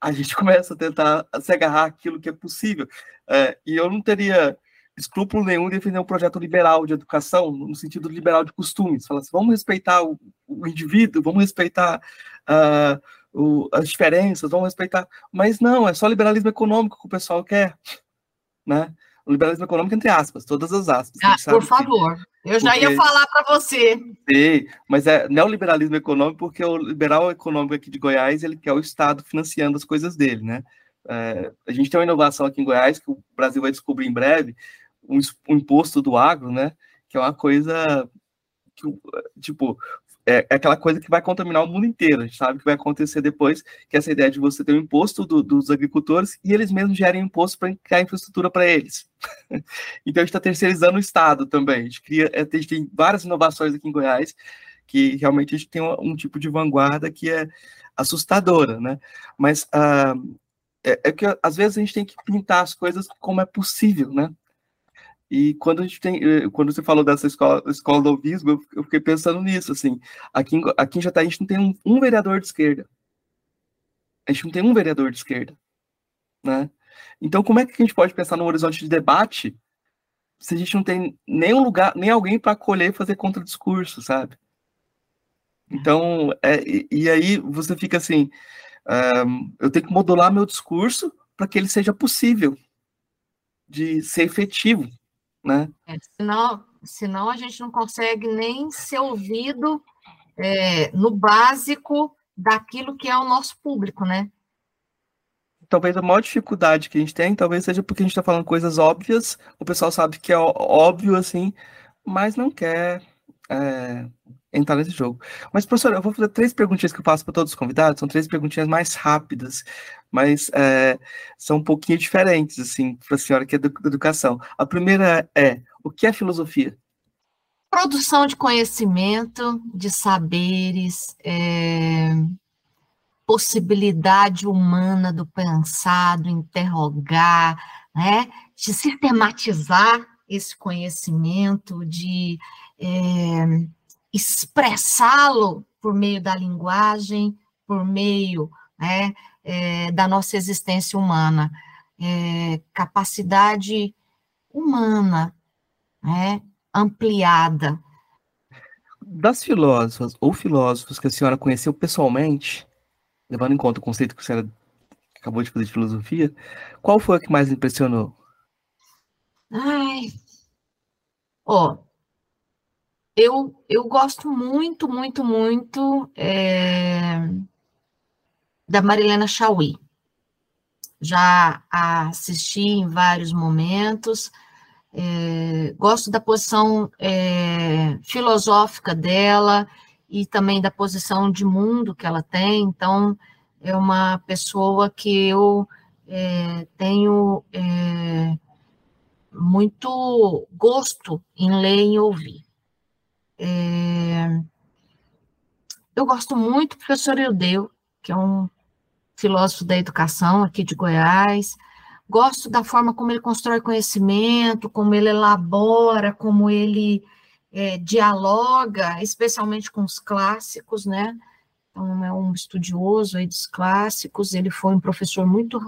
S1: A gente começa a tentar se agarrar aquilo que é possível. É, e eu não teria escrúpulo nenhum defender um projeto liberal de educação, no sentido liberal de costumes. Falar assim, vamos respeitar o, o indivíduo, vamos respeitar uh, o, as diferenças, vamos respeitar. Mas não, é só liberalismo econômico que o pessoal quer. Né? O liberalismo econômico, entre aspas, todas as aspas.
S2: Ah, por favor. Eu já porque... ia falar para você.
S1: Sim, mas é neoliberalismo econômico, porque o liberal econômico aqui de Goiás, ele quer o Estado financiando as coisas dele, né? É, a gente tem uma inovação aqui em Goiás, que o Brasil vai descobrir em breve, um, um imposto do agro, né? Que é uma coisa que, tipo, é, é, aquela coisa que vai contaminar o mundo inteiro. A gente sabe que vai acontecer depois, que essa ideia de você ter um imposto do, dos agricultores e eles mesmos gerem imposto para criar infraestrutura para eles. então a gente está terceirizando o Estado também. A gente, cria, a gente tem várias inovações aqui em Goiás que realmente a gente tem um, um tipo de vanguarda que é assustadora, né? Mas uh, é, é que às vezes a gente tem que pintar as coisas como é possível, né? E quando a gente tem, eh, quando você falou dessa escola, escola do Ovismo, eu fiquei pensando nisso, assim, aqui, aqui em Jataí a gente não tem um, um, vereador de esquerda. A gente não tem um vereador de esquerda, né? Então, como é que a gente pode pensar num horizonte de debate se a gente não tem nenhum lugar, nem alguém para acolher e fazer contra-discurso, sabe? Então, é, e, e, aí você fica assim, um, eu tenho que modular meu discurso para que ele seja possível de ser efetivo, né?
S2: É, senão, senão a gente não consegue nem ser ouvido é, no básico daquilo que é o nosso público, né?
S1: Talvez a maior dificuldade que a gente tem, talvez seja porque a gente está falando coisas óbvias, o pessoal sabe que é óbvio, assim, mas não quer é, entrar nesse jogo. Mas, professor, eu vou fazer três perguntinhas que eu faço para todos os convidados, são três perguntinhas mais rápidas, mas é, são um pouquinho diferentes, assim, para a senhora que é da educação. A primeira é, o que é filosofia?
S2: Produção de conhecimento, de saberes, é, possibilidade humana do pensar, do interrogar, né, de sistematizar esse conhecimento, de é, expressá-lo por meio da linguagem, por meio né, é, da nossa existência humana, é, capacidade humana, né, ampliada.
S1: Das filósofas ou filósofos que a senhora conheceu pessoalmente, levando em conta o conceito que a senhora acabou de fazer de filosofia, qual foi a que mais impressionou?
S2: Ai, ó, eu, eu gosto muito, muito, muito é, da Marilena Chauí. Já assisti em vários momentos, é, gosto da posição é, filosófica dela, e também da posição de mundo que ela tem. Então, é uma pessoa que eu é, tenho é, muito gosto em ler e ouvir. É, eu gosto muito do professor Eudeu, que é um filósofo da educação aqui de Goiás. Gosto da forma como ele constrói conhecimento, como ele elabora, como ele é, dialoga, especialmente com os clássicos, né? Então, é um estudioso aí dos clássicos, ele foi um professor muito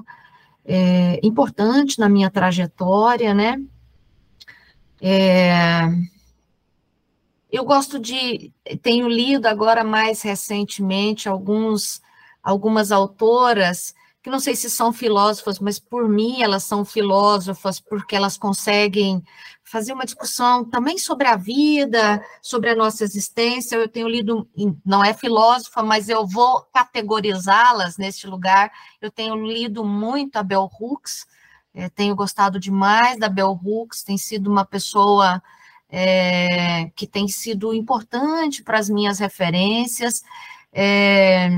S2: é, importante na minha trajetória, né? É, eu gosto de, tenho lido agora mais recentemente alguns, algumas autoras que não sei se são filósofas, mas por mim elas são filósofas porque elas conseguem fazer uma discussão também sobre a vida, sobre a nossa existência. Eu tenho lido, não é filósofa, mas eu vou categorizá-las neste lugar. Eu tenho lido muito a Bell Hooks, é, tenho gostado demais da Bell Hooks, tem sido uma pessoa é, que tem sido importante para as minhas referências. É,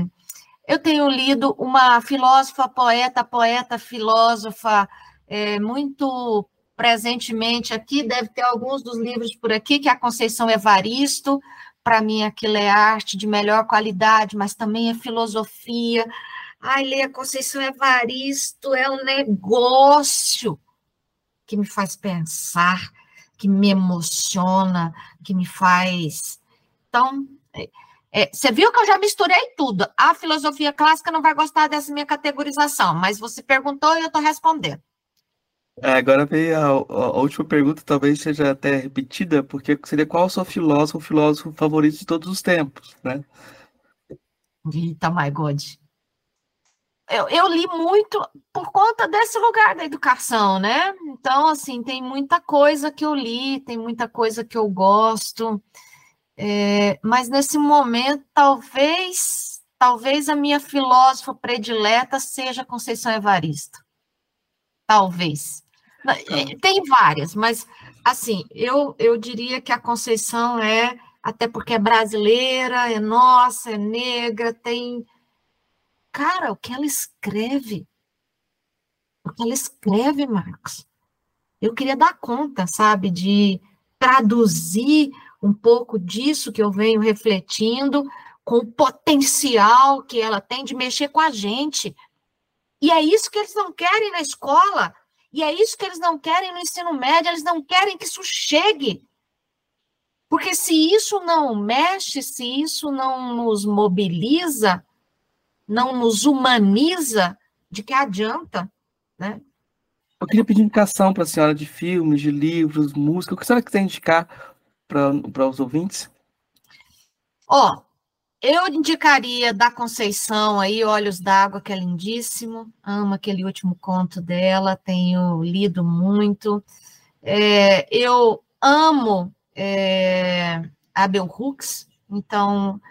S2: eu tenho lido uma filósofa, poeta, poeta, filósofa, é, muito presentemente aqui, deve ter alguns dos livros por aqui, que é a Conceição Evaristo, para mim aquilo é arte de melhor qualidade, mas também é filosofia. Ai, ler a Conceição Evaristo é um negócio que me faz pensar, que me emociona, que me faz. Então, é, é, você viu que eu já misturei tudo. A filosofia clássica não vai gostar dessa minha categorização, mas você perguntou e eu estou respondendo.
S1: É, agora veio a, a, última pergunta, talvez seja até repetida, porque seria qual o seu filósofo, filósofo favorito de todos os tempos, né?
S2: Eita, my God. Eu, eu li muito por conta desse lugar da educação, né? Então, assim, tem muita coisa que eu li, tem muita coisa que eu gosto. É, mas nesse momento, talvez, talvez a minha filósofa predileta seja Conceição Evaristo. Talvez. É, tem várias, mas assim, eu, eu diria que a Conceição é, até porque é brasileira, é nossa, é negra, tem. Cara, o que ela escreve? O que ela escreve, Marcos? Eu queria dar conta, sabe, de traduzir um pouco disso que eu venho refletindo, com o potencial que ela tem de mexer com a gente. E é isso que eles não querem na escola, e é isso que eles não querem no ensino médio, eles não querem que isso chegue. Porque se isso não mexe, se isso não nos mobiliza, não nos humaniza, de que adianta, né?
S1: Eu queria pedir indicação para a senhora de filmes, de livros, música, o que a senhora quiser indicar para os ouvintes?
S2: Ó, eu indicaria da Conceição aí, Olhos d'Água, que é lindíssimo. Amo aquele último conto dela, tenho lido muito. É, eu amo é, a Bell Hooks, então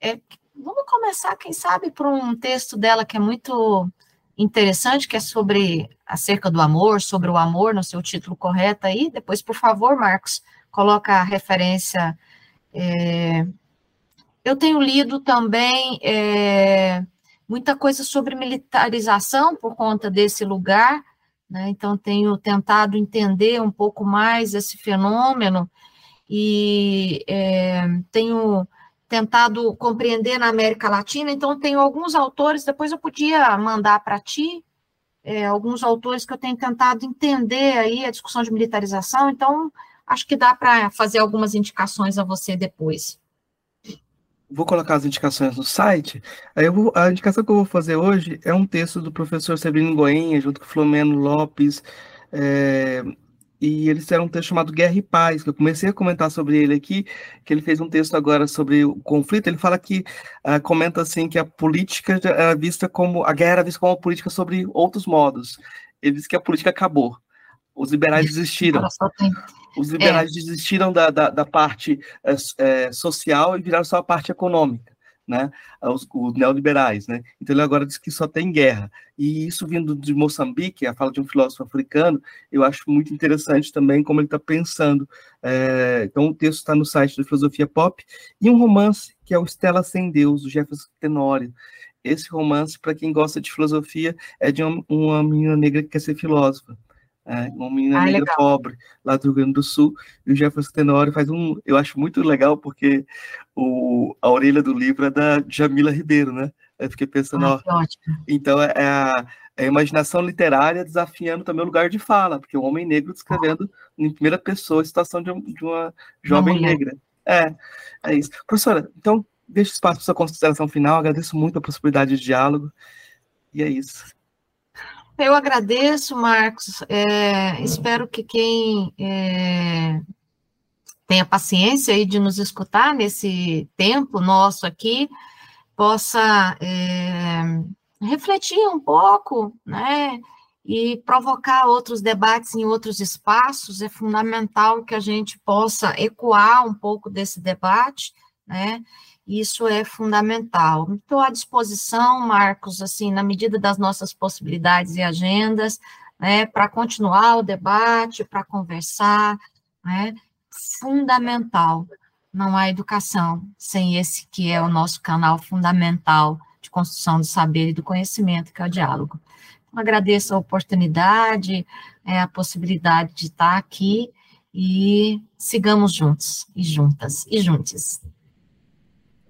S2: é, vamos começar, quem sabe, por um texto dela que é muito interessante, que é sobre acerca do amor, sobre o amor, no seu título correto aí. Depois, por favor, Marcos, coloca a referência. É, eu tenho lido também é, muita coisa sobre militarização por conta desse lugar, né? então tenho tentado entender um pouco mais esse fenômeno e é, tenho tentado compreender na América Latina, então tenho alguns autores, depois eu podia mandar para ti, é, alguns autores que eu tenho tentado entender aí a discussão de militarização, então acho que dá para fazer algumas indicações a você depois.
S1: Vou colocar as indicações no site. Aí vou, a indicação que eu vou fazer hoje é um texto do professor Severino Goenha, junto com Flomeno Lopes, é, e eles fizeram um texto chamado Guerra e Paz, que eu comecei a comentar sobre ele aqui, que ele fez um texto agora sobre o conflito, ele fala que, uh, comenta assim, que a política era vista como, a guerra era vista como uma política sobre outros modos. Ele diz que a política acabou, os liberais desistiram. Os liberais é. desistiram da, da, da parte é, social e viraram só a parte econômica. Né, os, neoliberais, né? Então ele agora diz que só tem guerra. E isso vindo de Moçambique, a fala de um filósofo africano, eu acho muito interessante também como ele está pensando. É, então o texto está no site da Filosofia Pop e um romance que é o Estela sem Deus, do Jefferson Tenório. Esse romance, para quem gosta de filosofia, é de uma, uma menina negra que quer ser filósofa é, uma menina ah, negra legal. pobre lá do Rio Grande do Sul, e o Jefferson Tenório faz um, eu acho muito legal, porque o, a orelha do livro é da Jamila Ribeiro, né? Eu fiquei pensando, ah, ó, então é, é a, é a, imaginação literária desafiando também o lugar de fala, porque o um homem negro descrevendo em primeira pessoa a situação de, de uma jovem uma negra. É, é isso. Professora, então, deixa espaço para sua consideração final, agradeço muito a possibilidade de diálogo, e é isso.
S2: Eu agradeço, Marcos. É, espero que quem é, tenha paciência aí de nos escutar nesse tempo nosso aqui possa é, refletir um pouco, né? E provocar outros debates em outros espaços. É fundamental que a gente possa ecoar um pouco desse debate, né? Isso é fundamental. Estou à disposição, Marcos, assim, na medida das nossas possibilidades e agendas, né, para continuar o debate, para conversar, né, fundamental. Não há educação sem esse que é o nosso canal fundamental de construção do saber e do conhecimento, que é o diálogo. Então, agradeço a oportunidade, é, a possibilidade de estar aqui e sigamos juntos e juntas e juntos.